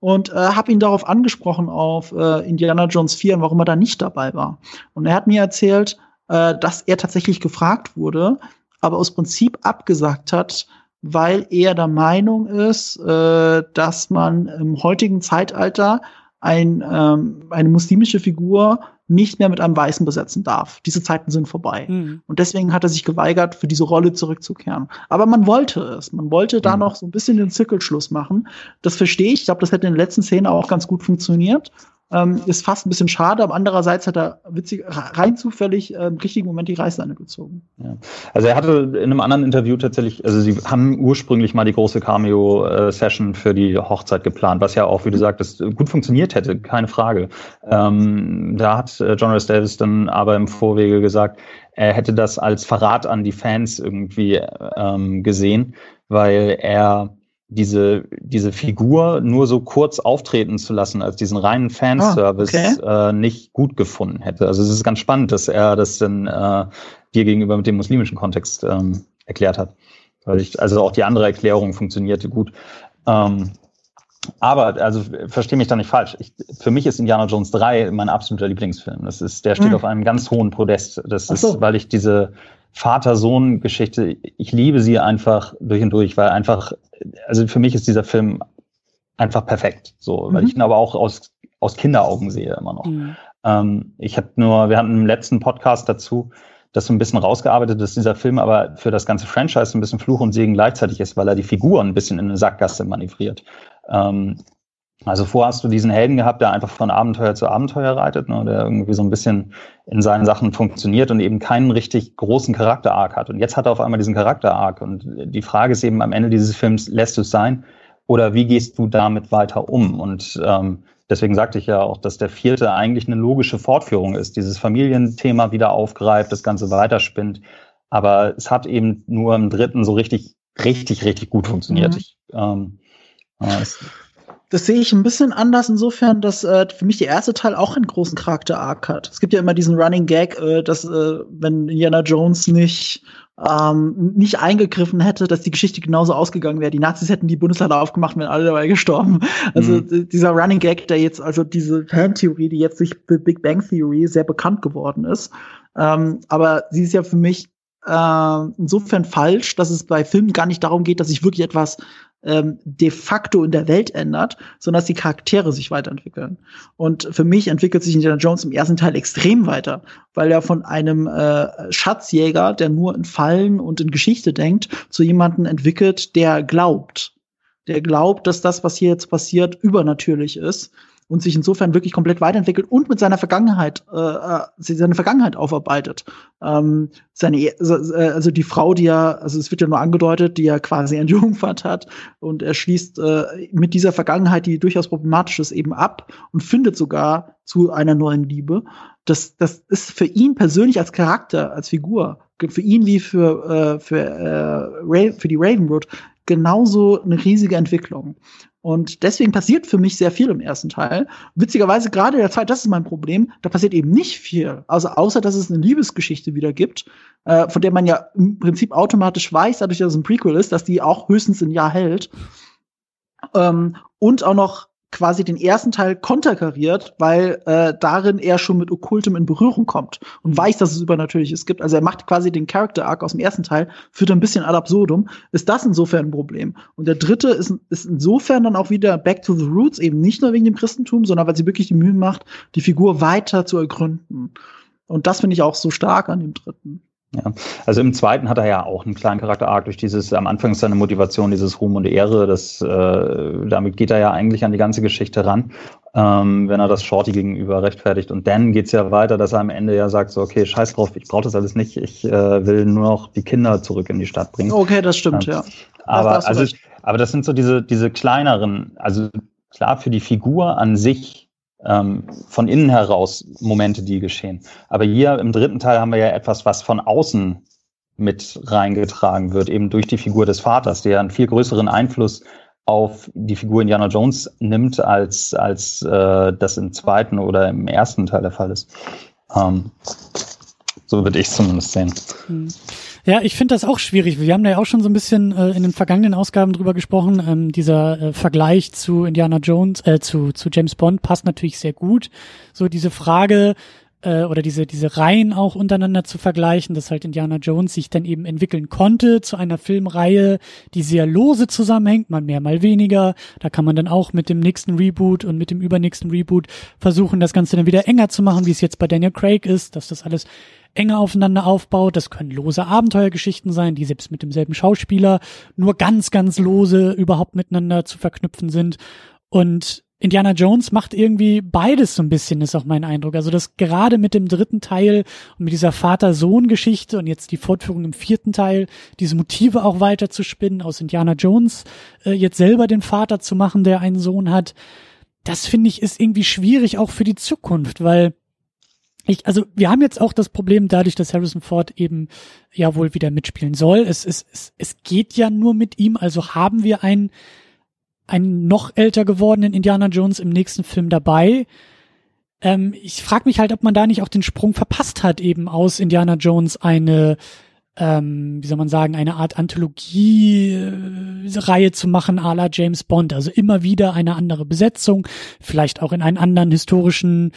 und äh, habe ihn darauf angesprochen auf äh, Indiana Jones 4 und warum er da nicht dabei war. Und er hat mir erzählt, äh, dass er tatsächlich gefragt wurde, aber aus Prinzip abgesagt hat, weil er der Meinung ist, äh, dass man im heutigen Zeitalter ein, ähm, eine muslimische Figur nicht mehr mit einem Weißen besetzen darf. Diese Zeiten sind vorbei. Mhm. Und deswegen hat er sich geweigert, für diese Rolle zurückzukehren. Aber man wollte es. Man wollte mhm. da noch so ein bisschen den Zirkelschluss machen. Das verstehe ich. Ich glaube, das hätte in der letzten Szene auch ganz gut funktioniert. Ähm, ist fast ein bisschen schade, aber andererseits hat er witzig, rein zufällig äh, im richtigen Moment die Reißleine gezogen. Ja. Also er hatte in einem anderen Interview tatsächlich, also sie haben ursprünglich mal die große Cameo-Session für die Hochzeit geplant, was ja auch, wie du sagtest, gut funktioniert hätte, keine Frage. Ähm, da hat äh, John Ross Davis dann aber im Vorwege gesagt, er hätte das als Verrat an die Fans irgendwie ähm, gesehen, weil er diese, diese Figur nur so kurz auftreten zu lassen, als diesen reinen Fanservice ah, okay. äh, nicht gut gefunden hätte. Also es ist ganz spannend, dass er das dann äh, dir gegenüber mit dem muslimischen Kontext ähm, erklärt hat. Weil ich, also auch die andere Erklärung funktionierte gut. Ähm, aber, also verstehe mich da nicht falsch. Ich, für mich ist Indiana Jones 3 mein absoluter Lieblingsfilm. Das ist, der steht hm. auf einem ganz hohen Podest. Das so. ist, weil ich diese, Vater-Sohn-Geschichte, ich liebe sie einfach durch und durch, weil einfach, also für mich ist dieser Film einfach perfekt, so, mhm. weil ich ihn aber auch aus, aus Kinderaugen sehe immer noch. Mhm. Ähm, ich habe nur, wir hatten im letzten Podcast dazu, das so ein bisschen rausgearbeitet, dass dieser Film aber für das ganze Franchise ein bisschen Fluch und Segen gleichzeitig ist, weil er die Figuren ein bisschen in eine Sackgasse manövriert. Ähm, also vorher hast du diesen Helden gehabt, der einfach von Abenteuer zu Abenteuer reitet, ne, der irgendwie so ein bisschen in seinen Sachen funktioniert und eben keinen richtig großen Charakter-Arc hat. Und jetzt hat er auf einmal diesen Charakter-Arc. Und die Frage ist eben am Ende dieses Films, lässt du es sein? Oder wie gehst du damit weiter um? Und ähm, deswegen sagte ich ja auch, dass der vierte eigentlich eine logische Fortführung ist, dieses Familienthema wieder aufgreift, das Ganze weiterspinnt. Aber es hat eben nur im dritten so richtig, richtig, richtig gut funktioniert. Mhm. Ich, ähm, äh, das sehe ich ein bisschen anders insofern, dass äh, für mich der erste Teil auch einen großen Charakter-Arc hat. Es gibt ja immer diesen Running Gag, äh, dass äh, wenn Indiana Jones nicht ähm, nicht eingegriffen hätte, dass die Geschichte genauso ausgegangen wäre. Die Nazis hätten die Bundesländer aufgemacht, wären alle dabei gestorben. Also mhm. dieser Running Gag, der jetzt, also diese Fantheorie, die jetzt durch The Big Bang Theory sehr bekannt geworden ist. Ähm, aber sie ist ja für mich äh, insofern falsch, dass es bei Filmen gar nicht darum geht, dass sich wirklich etwas ähm, de facto in der Welt ändert, sondern dass die Charaktere sich weiterentwickeln. Und für mich entwickelt sich Indiana Jones im ersten Teil extrem weiter, weil er von einem äh, Schatzjäger, der nur in Fallen und in Geschichte denkt, zu jemandem entwickelt, der glaubt. Der glaubt, dass das, was hier jetzt passiert, übernatürlich ist und sich insofern wirklich komplett weiterentwickelt und mit seiner Vergangenheit, äh, äh seine Vergangenheit aufarbeitet. Ähm, seine, äh, also die Frau, die ja, also es wird ja nur angedeutet, die ja quasi entjungfert hat und er schließt äh, mit dieser Vergangenheit, die durchaus problematisch ist, eben ab und findet sogar zu einer neuen Liebe. Das, das ist für ihn persönlich als Charakter, als Figur, für ihn wie für, äh, für, äh, für die Ravenwood genauso eine riesige Entwicklung. Und deswegen passiert für mich sehr viel im ersten Teil. Witzigerweise gerade in der Zeit, das ist mein Problem, da passiert eben nicht viel. Also außer, dass es eine Liebesgeschichte wieder gibt, äh, von der man ja im Prinzip automatisch weiß, dadurch, dass es ein Prequel ist, dass die auch höchstens ein Jahr hält. Ähm, und auch noch quasi den ersten Teil konterkariert, weil äh, darin er schon mit Okkultem in Berührung kommt und weiß, dass es Übernatürliches gibt. Also er macht quasi den Character Arc aus dem ersten Teil, führt ein bisschen ad absurdum. Ist das insofern ein Problem? Und der dritte ist, ist insofern dann auch wieder back to the roots, eben nicht nur wegen dem Christentum, sondern weil sie wirklich die Mühe macht, die Figur weiter zu ergründen. Und das finde ich auch so stark an dem dritten. Ja, also im zweiten hat er ja auch einen kleinen Charakter-Arc durch dieses, am Anfang seine Motivation, dieses Ruhm und Ehre, das, äh, damit geht er ja eigentlich an die ganze Geschichte ran, ähm, wenn er das Shorty gegenüber rechtfertigt. Und dann geht's ja weiter, dass er am Ende ja sagt, so, okay, scheiß drauf, ich brauche das alles nicht, ich äh, will nur noch die Kinder zurück in die Stadt bringen. Okay, das stimmt, ja. ja. Aber, das also, aber das sind so diese, diese kleineren, also klar, für die Figur an sich ähm, von innen heraus Momente, die geschehen. Aber hier im dritten Teil haben wir ja etwas, was von außen mit reingetragen wird, eben durch die Figur des Vaters, der einen viel größeren Einfluss auf die Figur Indiana Jones nimmt, als, als äh, das im zweiten oder im ersten Teil der Fall ist. Ähm, so würde ich es zumindest sehen. Hm. Ja, ich finde das auch schwierig. Wir haben da ja auch schon so ein bisschen äh, in den vergangenen Ausgaben drüber gesprochen. Ähm, dieser äh, Vergleich zu Indiana Jones, äh, zu, zu James Bond passt natürlich sehr gut. So diese Frage, äh, oder diese, diese Reihen auch untereinander zu vergleichen, dass halt Indiana Jones sich dann eben entwickeln konnte zu einer Filmreihe, die sehr lose zusammenhängt, mal mehr, mal weniger. Da kann man dann auch mit dem nächsten Reboot und mit dem übernächsten Reboot versuchen, das Ganze dann wieder enger zu machen, wie es jetzt bei Daniel Craig ist, dass das alles enger aufeinander aufbaut. Das können lose Abenteuergeschichten sein, die selbst mit demselben Schauspieler nur ganz, ganz lose überhaupt miteinander zu verknüpfen sind. Und Indiana Jones macht irgendwie beides so ein bisschen, ist auch mein Eindruck. Also das gerade mit dem dritten Teil und mit dieser Vater-Sohn-Geschichte und jetzt die Fortführung im vierten Teil, diese Motive auch weiter zu spinnen, aus Indiana Jones äh, jetzt selber den Vater zu machen, der einen Sohn hat, das finde ich ist irgendwie schwierig auch für die Zukunft, weil ich, also wir haben jetzt auch das Problem dadurch, dass Harrison Ford eben ja wohl wieder mitspielen soll. Es, es, es, es geht ja nur mit ihm, also haben wir einen, einen noch älter gewordenen Indiana Jones im nächsten Film dabei. Ähm, ich frage mich halt, ob man da nicht auch den Sprung verpasst hat, eben aus Indiana Jones eine ähm, wie soll man sagen, eine Art Anthologie-Reihe zu machen, à la James Bond. Also immer wieder eine andere Besetzung, vielleicht auch in einen anderen historischen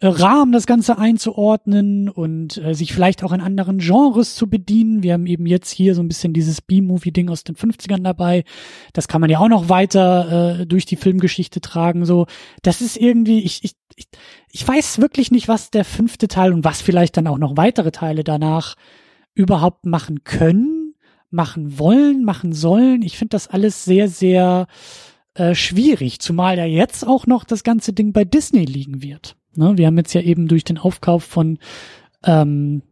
äh, Rahmen das Ganze einzuordnen und äh, sich vielleicht auch in anderen Genres zu bedienen. Wir haben eben jetzt hier so ein bisschen dieses B-Movie-Ding aus den 50ern dabei. Das kann man ja auch noch weiter äh, durch die Filmgeschichte tragen. So, das ist irgendwie, ich, ich, ich, ich weiß wirklich nicht, was der fünfte Teil und was vielleicht dann auch noch weitere Teile danach überhaupt machen können, machen wollen, machen sollen. Ich finde das alles sehr, sehr äh, schwierig, zumal ja jetzt auch noch das ganze Ding bei Disney liegen wird. Ne? Wir haben jetzt ja eben durch den Aufkauf von ähm,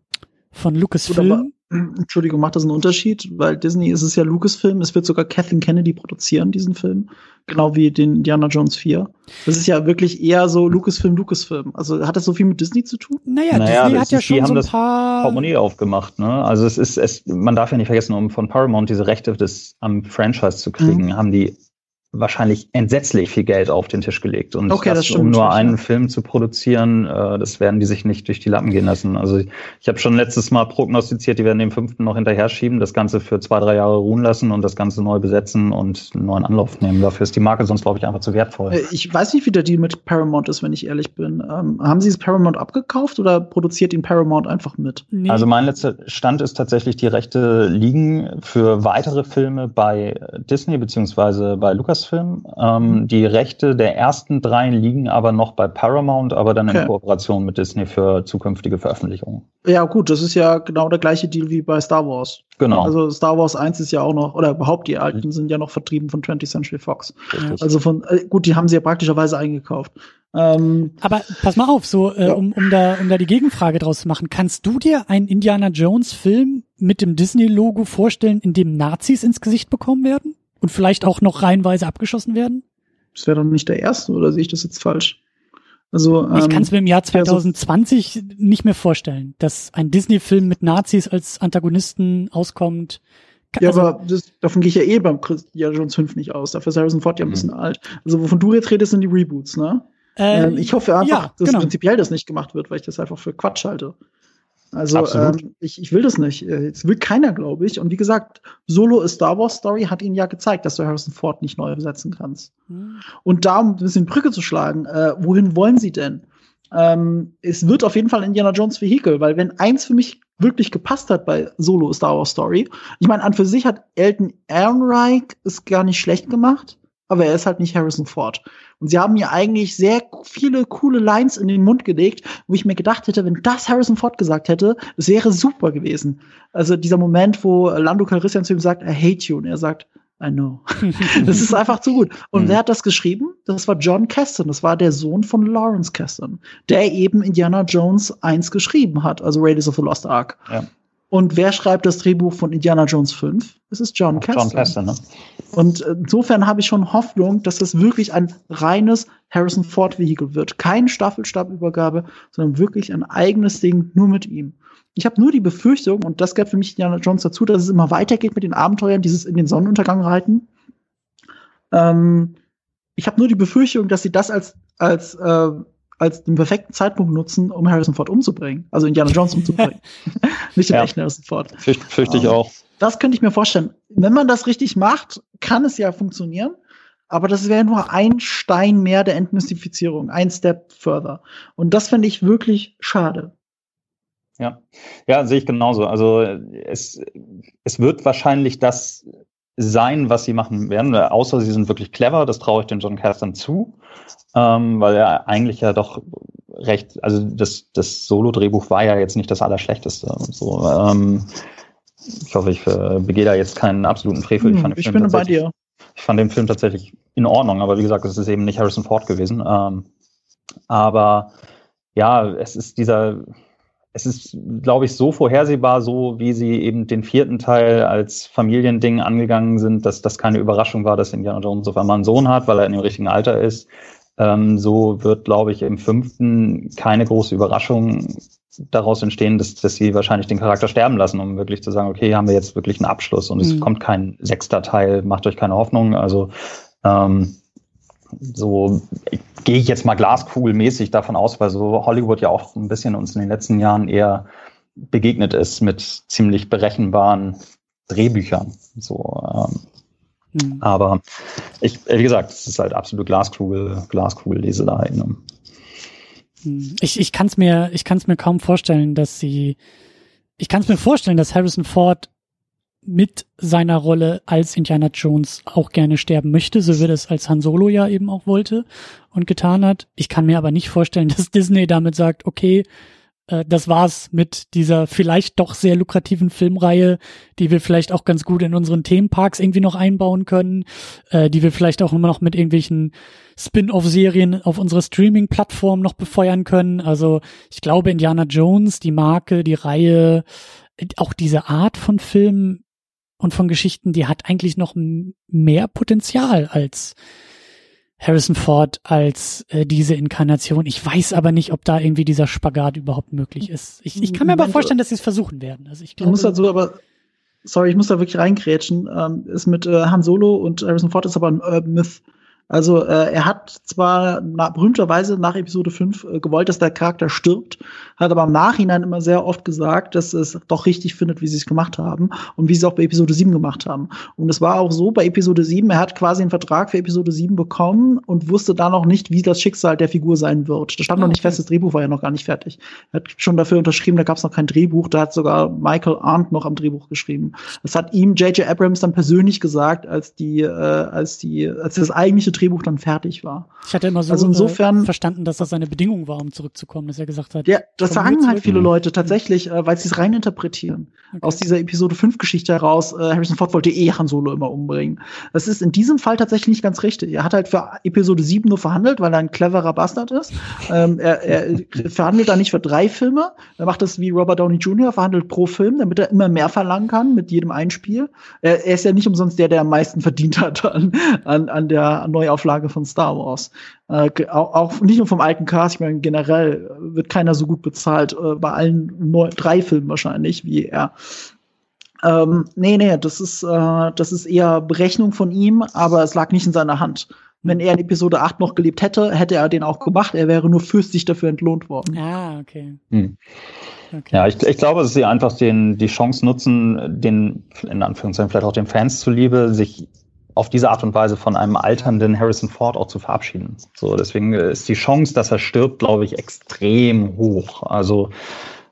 von Lucasfilm Entschuldigung, macht das einen Unterschied? Weil Disney ist es ja Lucasfilm, es wird sogar Kathleen Kennedy produzieren, diesen Film. Genau wie den Indiana Jones 4. Das ist ja wirklich eher so Lucasfilm, Lucasfilm. Also hat das so viel mit Disney zu tun? Naja, naja Disney hat ja schon haben so ein paar... das Portemonnaie aufgemacht, ne? Also es ist, es, man darf ja nicht vergessen, um von Paramount diese Rechte des, am Franchise zu kriegen, mhm. haben die wahrscheinlich entsetzlich viel Geld auf den Tisch gelegt. Und okay, das, das um nur einen ja. Film zu produzieren, äh, das werden die sich nicht durch die Lappen gehen lassen. Also ich, ich habe schon letztes Mal prognostiziert, die werden den fünften noch hinterher schieben, das Ganze für zwei, drei Jahre ruhen lassen und das Ganze neu besetzen und einen neuen Anlauf nehmen. Dafür ist die Marke sonst, glaube ich, einfach zu wertvoll. Äh, ich weiß nicht, wie der Deal mit Paramount ist, wenn ich ehrlich bin. Ähm, haben Sie es Paramount abgekauft oder produziert ihn Paramount einfach mit? Nee. Also mein letzter Stand ist tatsächlich, die Rechte liegen für weitere Filme bei Disney beziehungsweise bei Lucasfilm. Ähm, mhm. die Rechte der ersten drei liegen aber noch bei Paramount, aber dann okay. in Kooperation mit Disney für zukünftige Veröffentlichungen. Ja, gut, das ist ja genau der gleiche Deal wie bei Star Wars. Genau. Also Star Wars 1 ist ja auch noch, oder überhaupt die alten sind ja noch vertrieben von 20th Century Fox. Richtig. Also von, äh, gut, die haben sie ja praktischerweise eingekauft. Ähm, Aber pass mal auf, so äh, ja. um, um, da, um da die Gegenfrage draus zu machen, kannst du dir einen Indiana Jones Film mit dem Disney-Logo vorstellen, in dem Nazis ins Gesicht bekommen werden? Und vielleicht auch noch reihenweise abgeschossen werden? Das wäre doch nicht der erste, oder sehe ich das jetzt falsch? Also, ähm, ich kann es mir im Jahr 2020 so nicht mehr vorstellen, dass ein Disney-Film mit Nazis als Antagonisten auskommt. Ja, also, aber das, davon gehe ich ja eh beim Christian Jones 5 nicht aus. Dafür ist Harrison Ford ja ein bisschen mhm. alt. Also wovon du jetzt redest, sind die Reboots, ne? Äh, ähm, ich hoffe einfach, ja, dass genau. prinzipiell das nicht gemacht wird, weil ich das einfach für Quatsch halte. Also ähm, ich, ich will das nicht. Es will keiner, glaube ich. Und wie gesagt, Solo A Star Wars Story hat ihnen ja gezeigt, dass du Harrison Ford nicht neu besetzen kannst. Mhm. Und da, um ein bisschen Brücke zu schlagen, äh, wohin wollen sie denn? Ähm, es wird auf jeden Fall Indiana Jones Vehikel, weil wenn eins für mich wirklich gepasst hat bei Solo A Star Wars Story, ich meine, an für sich hat Elton Ehrenreich es gar nicht schlecht gemacht, aber er ist halt nicht Harrison Ford. Und sie haben mir eigentlich sehr viele coole Lines in den Mund gelegt, wo ich mir gedacht hätte, wenn das Harrison Ford gesagt hätte, das wäre super gewesen. Also dieser Moment, wo Lando Calrissian zu ihm sagt, I hate you, und er sagt, I know. das ist einfach zu gut. Und mhm. wer hat das geschrieben? Das war John Caston. Das war der Sohn von Lawrence Caston, der eben Indiana Jones 1 geschrieben hat, also Raiders of the Lost Ark. Ja. Und wer schreibt das Drehbuch von Indiana Jones 5? Es ist John Caston. John Caston, ne? Und insofern habe ich schon Hoffnung, dass das wirklich ein reines Harrison Ford Vehikel wird. Keine Staffelstabübergabe, sondern wirklich ein eigenes Ding nur mit ihm. Ich habe nur die Befürchtung, und das gehört für mich Indiana Jones dazu, dass es immer weitergeht mit den Abenteuern, dieses in den Sonnenuntergang reiten. Ähm, ich habe nur die Befürchtung, dass sie das als, als äh, als den perfekten Zeitpunkt nutzen, um Harrison Ford umzubringen. Also Indiana Jones umzubringen. Nicht den ja. echten Harrison Ford. Fürcht, fürchte ich ähm, auch. Das könnte ich mir vorstellen. Wenn man das richtig macht, kann es ja funktionieren. Aber das wäre nur ein Stein mehr der Entmystifizierung, ein Step further. Und das fände ich wirklich schade. Ja, ja, sehe ich genauso. Also es, es wird wahrscheinlich das sein, was sie machen werden, außer sie sind wirklich clever, das traue ich den John Caston zu ähm, weil er eigentlich ja doch recht, also das, das Solo-Drehbuch war ja jetzt nicht das Allerschlechteste. Und so, ähm, ich hoffe, ich äh, begehe da jetzt keinen absoluten Frevel. Hm, ich, ich bin bei dir. Ich fand den Film tatsächlich in Ordnung, aber wie gesagt, es ist eben nicht Harrison Ford gewesen. Ähm, aber ja, es ist dieser, es ist, glaube ich, so vorhersehbar, so wie sie eben den vierten Teil als Familiending angegangen sind, dass das keine Überraschung war, dass Indiana Jones auf einmal einen Sohn hat, weil er in dem richtigen Alter ist. Ähm, so wird, glaube ich, im fünften keine große Überraschung daraus entstehen, dass, dass sie wahrscheinlich den Charakter sterben lassen, um wirklich zu sagen, okay, haben wir jetzt wirklich einen Abschluss und mhm. es kommt kein sechster Teil, macht euch keine Hoffnung. Also ähm, so gehe ich jetzt mal glaskugelmäßig davon aus, weil so Hollywood ja auch ein bisschen uns in den letzten Jahren eher begegnet ist mit ziemlich berechenbaren Drehbüchern. So, ähm, Mhm. Aber ich, wie gesagt, es ist halt absolute Glaskugel, Glaskugelleserei. Ne? Mhm. Ich, ich kann es mir, ich kann es mir kaum vorstellen, dass sie, ich kann es mir vorstellen, dass Harrison Ford mit seiner Rolle als Indiana Jones auch gerne sterben möchte, so wie es als Han Solo ja eben auch wollte und getan hat. Ich kann mir aber nicht vorstellen, dass Disney damit sagt, okay, äh, das war's mit dieser vielleicht doch sehr lukrativen Filmreihe, die wir vielleicht auch ganz gut in unseren Themenparks irgendwie noch einbauen können, äh, die wir vielleicht auch immer noch mit irgendwelchen Spin-off-Serien auf unserer Streaming-Plattform noch befeuern können. Also ich glaube, Indiana Jones, die Marke, die Reihe, auch diese Art von Filmen und von Geschichten, die hat eigentlich noch mehr Potenzial als Harrison Ford als äh, diese Inkarnation. Ich weiß aber nicht, ob da irgendwie dieser Spagat überhaupt möglich ist. Ich, ich kann mir aber vorstellen, dass sie es versuchen werden. Also ich glaube, muss so, aber sorry, ich muss da wirklich reingrätschen, ähm, ist mit äh, Han Solo und Harrison Ford ist aber ein Urban Myth. Also äh, er hat zwar na, berühmterweise nach Episode 5 äh, gewollt, dass der Charakter stirbt, hat aber im Nachhinein immer sehr oft gesagt, dass es doch richtig findet, wie sie es gemacht haben und wie sie es auch bei Episode 7 gemacht haben. Und es war auch so bei Episode 7, er hat quasi einen Vertrag für Episode 7 bekommen und wusste da noch nicht, wie das Schicksal der Figur sein wird. Da stand oh, noch nicht fest, das Drehbuch war ja noch gar nicht fertig. Er hat schon dafür unterschrieben, da gab es noch kein Drehbuch, da hat sogar Michael Arndt noch am Drehbuch geschrieben. Das hat ihm J.J. Abrams dann persönlich gesagt, als die, äh, als die, als das eigentliche Drehbuch dann fertig war. Ich hatte immer so also insofern, äh, verstanden, dass das seine Bedingung war, um zurückzukommen, dass er gesagt hat. Ja, das sagen halt viele Leute tatsächlich, äh, weil sie es reininterpretieren. Okay. Aus dieser Episode 5 Geschichte heraus, äh, Harrison Ford wollte eh Han Solo immer umbringen. Das ist in diesem Fall tatsächlich nicht ganz richtig. Er hat halt für Episode 7 nur verhandelt, weil er ein cleverer Bastard ist. Ähm, er, er verhandelt da nicht für drei Filme. Er macht das wie Robert Downey Jr., verhandelt pro Film, damit er immer mehr verlangen kann mit jedem Einspiel. Er, er ist ja nicht umsonst der, der am meisten verdient hat an, an, an der Neuauflage von Star Wars. Äh, auch, auch nicht nur vom alten Cast, ich meine, generell wird keiner so gut bezahlt, äh, bei allen neun, drei Filmen wahrscheinlich, wie er. Ähm, nee, nee, das ist, äh, das ist eher Berechnung von ihm, aber es lag nicht in seiner Hand. Wenn er in Episode 8 noch gelebt hätte, hätte er den auch gemacht. Er wäre nur fürstlich dafür entlohnt worden. Ah, okay. Hm. okay. Ja, ich, ich glaube, dass sie einfach den, die Chance nutzen, den, in Anführungszeichen, vielleicht auch den Fans zuliebe, sich auf diese Art und Weise von einem alternden Harrison Ford auch zu verabschieden. So, deswegen ist die Chance, dass er stirbt, glaube ich, extrem hoch. Also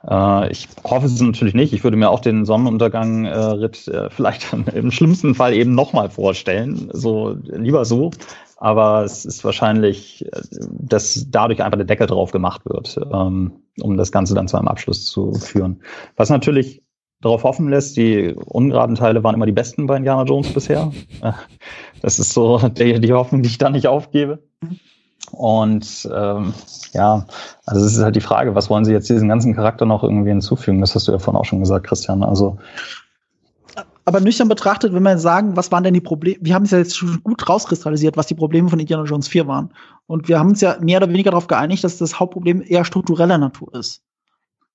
äh, ich hoffe es natürlich nicht. Ich würde mir auch den Sonnenuntergang-Ritt äh, vielleicht im schlimmsten Fall eben nochmal vorstellen. So lieber so. Aber es ist wahrscheinlich, dass dadurch einfach der Deckel drauf gemacht wird, ähm, um das Ganze dann zu einem Abschluss zu führen. Was natürlich darauf hoffen lässt. Die ungeraden Teile waren immer die besten bei Indiana Jones bisher. Das ist so die, die Hoffnung, die ich da nicht aufgebe. Und ähm, ja, also es ist halt die Frage, was wollen Sie jetzt diesen ganzen Charakter noch irgendwie hinzufügen? Das hast du ja vorhin auch schon gesagt, Christian. Also aber nüchtern betrachtet, wenn wir sagen, was waren denn die Probleme? Wir haben es ja jetzt schon gut rauskristallisiert, was die Probleme von Indiana Jones 4 waren. Und wir haben uns ja mehr oder weniger darauf geeinigt, dass das Hauptproblem eher struktureller Natur ist.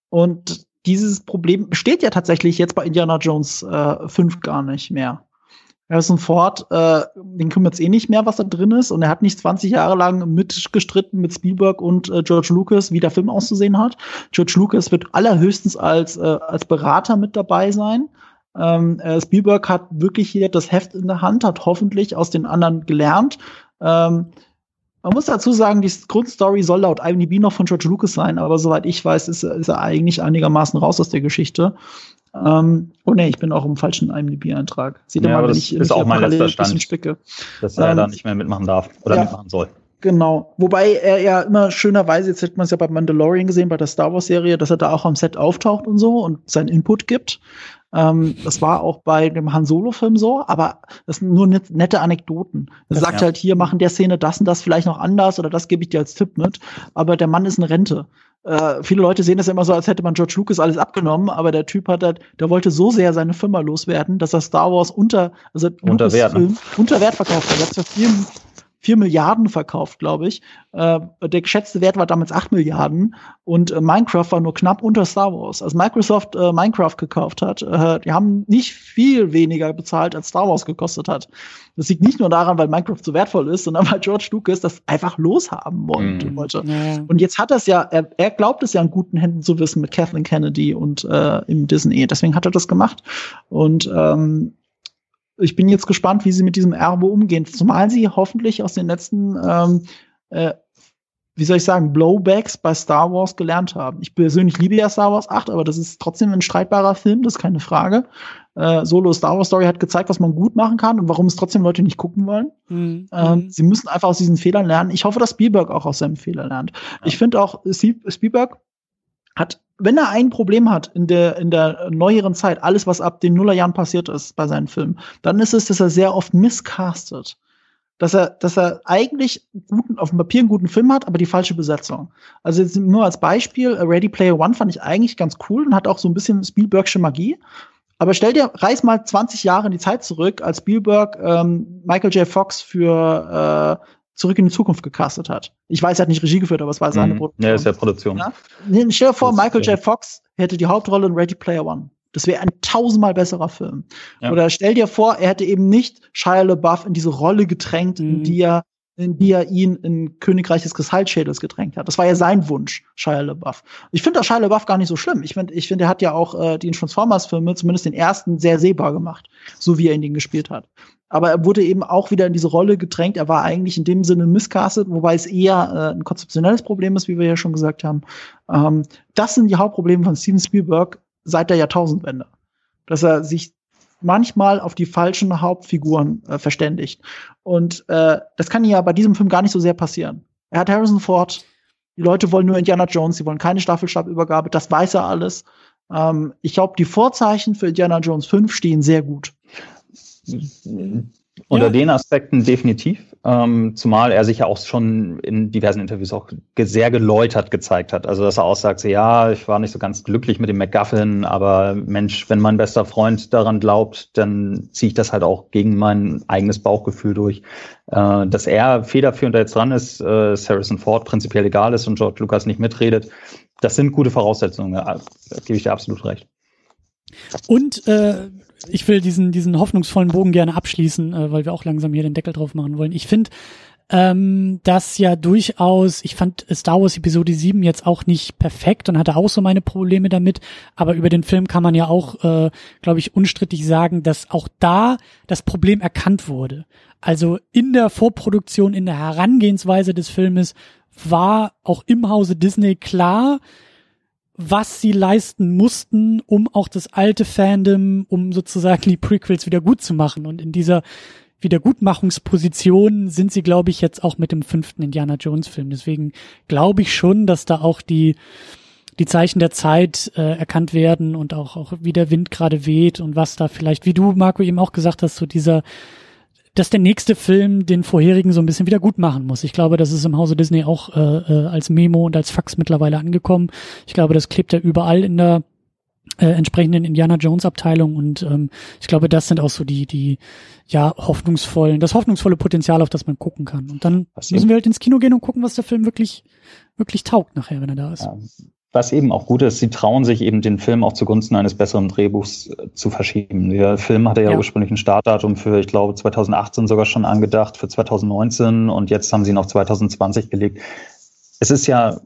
Und dieses Problem besteht ja tatsächlich jetzt bei Indiana Jones äh, 5 gar nicht mehr. Harrison Ford, äh, den kümmert es eh nicht mehr, was da drin ist. Und er hat nicht 20 Jahre lang mitgestritten mit Spielberg und äh, George Lucas, wie der Film auszusehen hat. George Lucas wird allerhöchstens als, äh, als Berater mit dabei sein. Ähm, äh, Spielberg hat wirklich hier das Heft in der Hand, hat hoffentlich aus den anderen gelernt. Ähm, man muss dazu sagen, die Grundstory soll laut IMDb noch von George Lucas sein, aber soweit ich weiß, ist, ist er eigentlich einigermaßen raus aus der Geschichte. Ähm, oh ne, ich bin auch im falschen IMDb-Eintrag. Sieht ja, mal, wenn ich, ist auch mein letzter Stand, spicke. dass er ähm, da nicht mehr mitmachen darf oder ja, mitmachen soll. Genau. Wobei er ja immer schönerweise, jetzt hätte man es ja bei Mandalorian gesehen, bei der Star Wars-Serie, dass er da auch am Set auftaucht und so und seinen Input gibt. Ähm, das war auch bei dem Han Solo-Film so, aber das sind nur net nette Anekdoten. Er sagt ja. halt, hier machen der Szene das und das vielleicht noch anders oder das gebe ich dir als Tipp mit. Aber der Mann ist in Rente. Äh, viele Leute sehen das immer so, als hätte man George Lucas alles abgenommen, aber der Typ hat halt, der wollte so sehr seine Firma loswerden, dass er Star Wars unter, also unter Wert, ne? unter Wert verkauft hat. Er hat für viel 4 Milliarden verkauft, glaube ich. Äh, der geschätzte Wert war damals 8 Milliarden und äh, Minecraft war nur knapp unter Star Wars. Als Microsoft äh, Minecraft gekauft hat, äh, die haben nicht viel weniger bezahlt, als Star Wars gekostet hat. Das liegt nicht nur daran, weil Minecraft so wertvoll ist, sondern weil George Lucas das einfach loshaben wollte. Mm. Ja. Und jetzt hat er es ja, er, er, glaubt es ja in guten Händen zu wissen mit Kathleen Kennedy und äh, im Disney. Deswegen hat er das gemacht. Und ähm, ich bin jetzt gespannt, wie sie mit diesem Erbe umgehen. Zumal sie hoffentlich aus den letzten, ähm, äh, wie soll ich sagen, Blowbacks bei Star Wars gelernt haben. Ich persönlich liebe ja Star Wars 8, aber das ist trotzdem ein streitbarer Film, das ist keine Frage. Äh, Solo Star Wars Story hat gezeigt, was man gut machen kann und warum es trotzdem Leute nicht gucken wollen. Mhm. Ähm, sie müssen einfach aus diesen Fehlern lernen. Ich hoffe, dass Spielberg auch aus seinem Fehler lernt. Ja. Ich finde auch, Spielberg hat, wenn er ein Problem hat in der, in der neueren Zeit, alles, was ab den Nullerjahren passiert ist bei seinen Filmen, dann ist es, dass er sehr oft miscastet. Dass er, dass er eigentlich guten, auf dem Papier einen guten Film hat, aber die falsche Besetzung. Also jetzt nur als Beispiel, Ready Player One fand ich eigentlich ganz cool und hat auch so ein bisschen Spielbergsche Magie. Aber stell dir, reiß mal 20 Jahre in die Zeit zurück, als Spielberg ähm, Michael J. Fox für äh, zurück in die Zukunft gecastet hat. Ich weiß, er hat nicht Regie geführt, aber es war seine mhm. Produktion. Ja, ist ja Produktion. Ja? Stell dir vor, Michael J. Fox hätte die Hauptrolle in Ready Player One. Das wäre ein tausendmal besserer Film. Ja. Oder stell dir vor, er hätte eben nicht Shia LaBeouf in diese Rolle gedrängt, mhm. in die er in die er ihn in Königreich des Kristallschädels gedrängt hat. Das war ja sein Wunsch, Shia LaBeouf. Ich finde auch Shia LaBeouf gar nicht so schlimm. Ich finde, ich finde, er hat ja auch äh, die Transformers-Filme, zumindest den ersten, sehr sehbar gemacht, so wie er in den gespielt hat. Aber er wurde eben auch wieder in diese Rolle gedrängt. Er war eigentlich in dem Sinne miscastet, wobei es eher äh, ein konzeptionelles Problem ist, wie wir ja schon gesagt haben. Ähm, das sind die Hauptprobleme von Steven Spielberg seit der Jahrtausendwende. Dass er sich manchmal auf die falschen Hauptfiguren äh, verständigt. Und äh, das kann ja bei diesem Film gar nicht so sehr passieren. Er hat Harrison Ford, die Leute wollen nur Indiana Jones, sie wollen keine Staffelstabübergabe, das weiß er alles. Ähm, ich glaube, die Vorzeichen für Indiana Jones 5 stehen sehr gut. Unter ja. den Aspekten definitiv, ähm, zumal er sich ja auch schon in diversen Interviews auch sehr geläutert gezeigt hat. Also dass er auch sagt, ja, ich war nicht so ganz glücklich mit dem McGuffin, aber Mensch, wenn mein bester Freund daran glaubt, dann ziehe ich das halt auch gegen mein eigenes Bauchgefühl durch. Äh, dass er federführend jetzt dran ist, äh, Harrison Ford prinzipiell egal ist und George Lucas nicht mitredet, das sind gute Voraussetzungen, da gebe ich dir absolut recht. Und äh, ich will diesen, diesen hoffnungsvollen Bogen gerne abschließen, äh, weil wir auch langsam hier den Deckel drauf machen wollen. Ich finde, ähm, dass ja durchaus, ich fand Star Wars Episode 7 jetzt auch nicht perfekt und hatte auch so meine Probleme damit, aber über den Film kann man ja auch, äh, glaube ich, unstrittig sagen, dass auch da das Problem erkannt wurde. Also in der Vorproduktion, in der Herangehensweise des Filmes war auch im Hause Disney klar, was sie leisten mussten, um auch das alte Fandom, um sozusagen die Prequels wieder gut zu machen. Und in dieser Wiedergutmachungsposition sind sie, glaube ich, jetzt auch mit dem fünften Indiana Jones Film. Deswegen glaube ich schon, dass da auch die die Zeichen der Zeit äh, erkannt werden und auch auch wie der Wind gerade weht und was da vielleicht, wie du Marco eben auch gesagt hast, so dieser dass der nächste Film den vorherigen so ein bisschen wieder gut machen muss. Ich glaube, das ist im Hause Disney auch äh, äh, als Memo und als Fax mittlerweile angekommen. Ich glaube, das klebt ja überall in der äh, entsprechenden Indiana Jones Abteilung und ähm, ich glaube, das sind auch so die die ja hoffnungsvollen, das hoffnungsvolle Potenzial, auf das man gucken kann. Und dann müssen wir halt ins Kino gehen und gucken, was der Film wirklich wirklich taugt nachher, wenn er da ist. Ja, was eben auch gut ist, sie trauen sich eben den Film auch zugunsten eines besseren Drehbuchs äh, zu verschieben. Der Film hatte ja, ja, ursprünglich ein Startdatum für, ich glaube, 2018 sogar schon angedacht, für 2019 und jetzt haben sie noch 2020 gelegt. Es ist ja,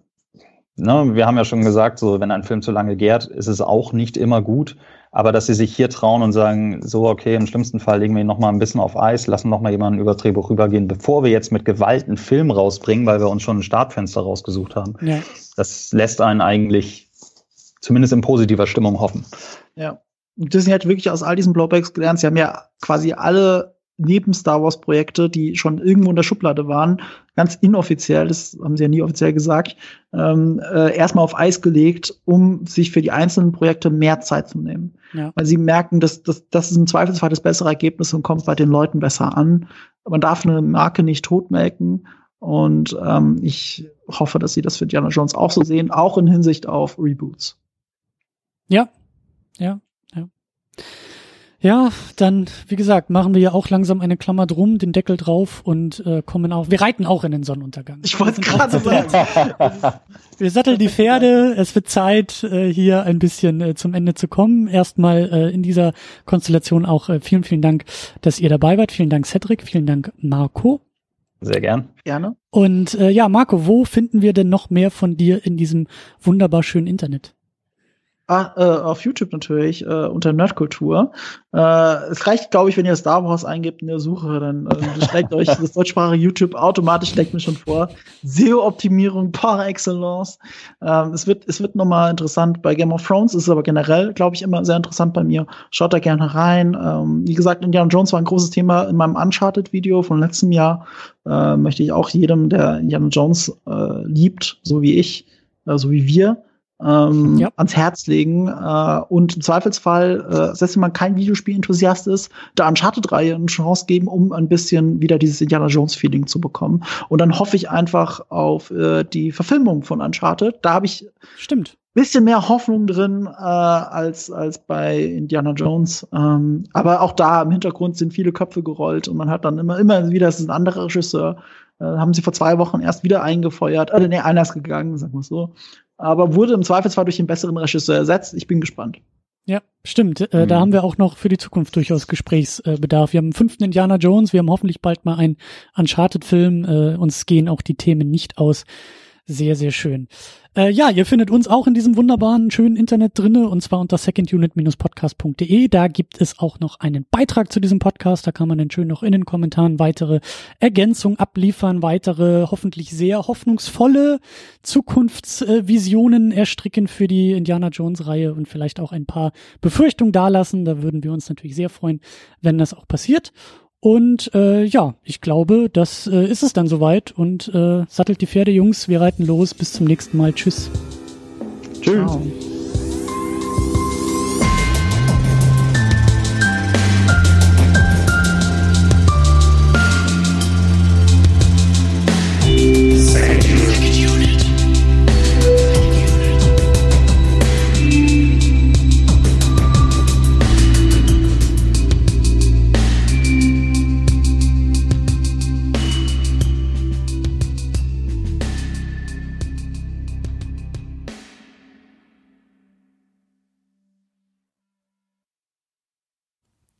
ne, wir haben ja schon gesagt, so wenn ein Film zu lange gärt, ist es auch nicht immer gut. Aber dass sie sich hier trauen und sagen, so, okay, im schlimmsten Fall legen wir ihn noch mal ein bisschen auf Eis, lassen noch mal jemanden über das Drehbuch rübergehen, bevor wir jetzt mit Gewalt einen Film rausbringen, weil wir uns schon ein Startfenster rausgesucht haben. Ja. Das lässt einen eigentlich zumindest in positiver Stimmung hoffen. Ja. Und Disney hat wirklich aus all diesen Blowbacks gelernt. Sie haben ja quasi alle neben Star Wars Projekte, die schon irgendwo in der Schublade waren, ganz inoffiziell, das haben sie ja nie offiziell gesagt, ähm, äh, erstmal auf Eis gelegt, um sich für die einzelnen Projekte mehr Zeit zu nehmen. Ja. Weil sie merken, dass, dass das ist im Zweifelsfall das bessere Ergebnis und kommt bei den Leuten besser an. Man darf eine Marke nicht totmelken. Und ähm, ich hoffe, dass sie das für Diana Jones auch so sehen, auch in Hinsicht auf Reboots. Ja, ja, ja. Ja, dann, wie gesagt, machen wir ja auch langsam eine Klammer drum, den Deckel drauf und äh, kommen auch, wir reiten auch in den Sonnenuntergang. Ich wollte gerade sagen. wir satteln die Pferde, es wird Zeit, äh, hier ein bisschen äh, zum Ende zu kommen. Erstmal äh, in dieser Konstellation auch äh, vielen, vielen Dank, dass ihr dabei wart. Vielen Dank, Cedric, vielen Dank, Marco. Sehr gern. Gerne. Und äh, ja, Marco, wo finden wir denn noch mehr von dir in diesem wunderbar schönen Internet? Ah, äh, auf YouTube natürlich, äh, unter Nerdkultur. Äh, es reicht, glaube ich, wenn ihr Star Wars eingibt in der Suche, dann äh, schlägt euch das deutschsprachige YouTube automatisch, schlägt mir schon vor. SEO-Optimierung par excellence. Ähm, es wird, es wird nochmal interessant. Bei Game of Thrones ist es aber generell, glaube ich, immer sehr interessant bei mir. Schaut da gerne rein. Ähm, wie gesagt, Indiana Jones war ein großes Thema in meinem Uncharted-Video von letztem Jahr. Äh, möchte ich auch jedem, der Indiana Jones äh, liebt, so wie ich, äh, so wie wir, ähm, ja. ans Herz legen äh, und im Zweifelsfall, äh, selbst wenn man kein Videospiel-Enthusiast ist, der Uncharted-Reihe eine Chance geben, um ein bisschen wieder dieses Indiana Jones-Feeling zu bekommen. Und dann hoffe ich einfach auf äh, die Verfilmung von Uncharted. Da habe ich Stimmt. bisschen mehr Hoffnung drin äh, als, als bei Indiana Jones. Ähm, aber auch da im Hintergrund sind viele Köpfe gerollt und man hat dann immer, immer wieder, es ist ein anderer Regisseur. Äh, haben sie vor zwei Wochen erst wieder eingefeuert. Oder nee, einer ist gegangen, sagen wir so aber wurde im Zweifelsfall durch den besseren Regisseur ersetzt. Ich bin gespannt. Ja, stimmt. Äh, mhm. Da haben wir auch noch für die Zukunft durchaus Gesprächsbedarf. wir haben einen fünften Indiana Jones, wir haben hoffentlich bald mal einen Uncharted-Film. Äh, uns gehen auch die Themen nicht aus. Sehr, sehr schön. Äh, ja, ihr findet uns auch in diesem wunderbaren, schönen Internet drinne und zwar unter secondunit-podcast.de. Da gibt es auch noch einen Beitrag zu diesem Podcast. Da kann man dann schön noch in den Kommentaren weitere Ergänzungen abliefern, weitere hoffentlich sehr hoffnungsvolle Zukunftsvisionen erstricken für die Indiana Jones Reihe und vielleicht auch ein paar Befürchtungen dalassen. Da würden wir uns natürlich sehr freuen, wenn das auch passiert. Und äh, ja, ich glaube, das äh, ist es dann soweit. Und äh, sattelt die Pferde, Jungs. Wir reiten los. Bis zum nächsten Mal. Tschüss. Tschüss. Ciao.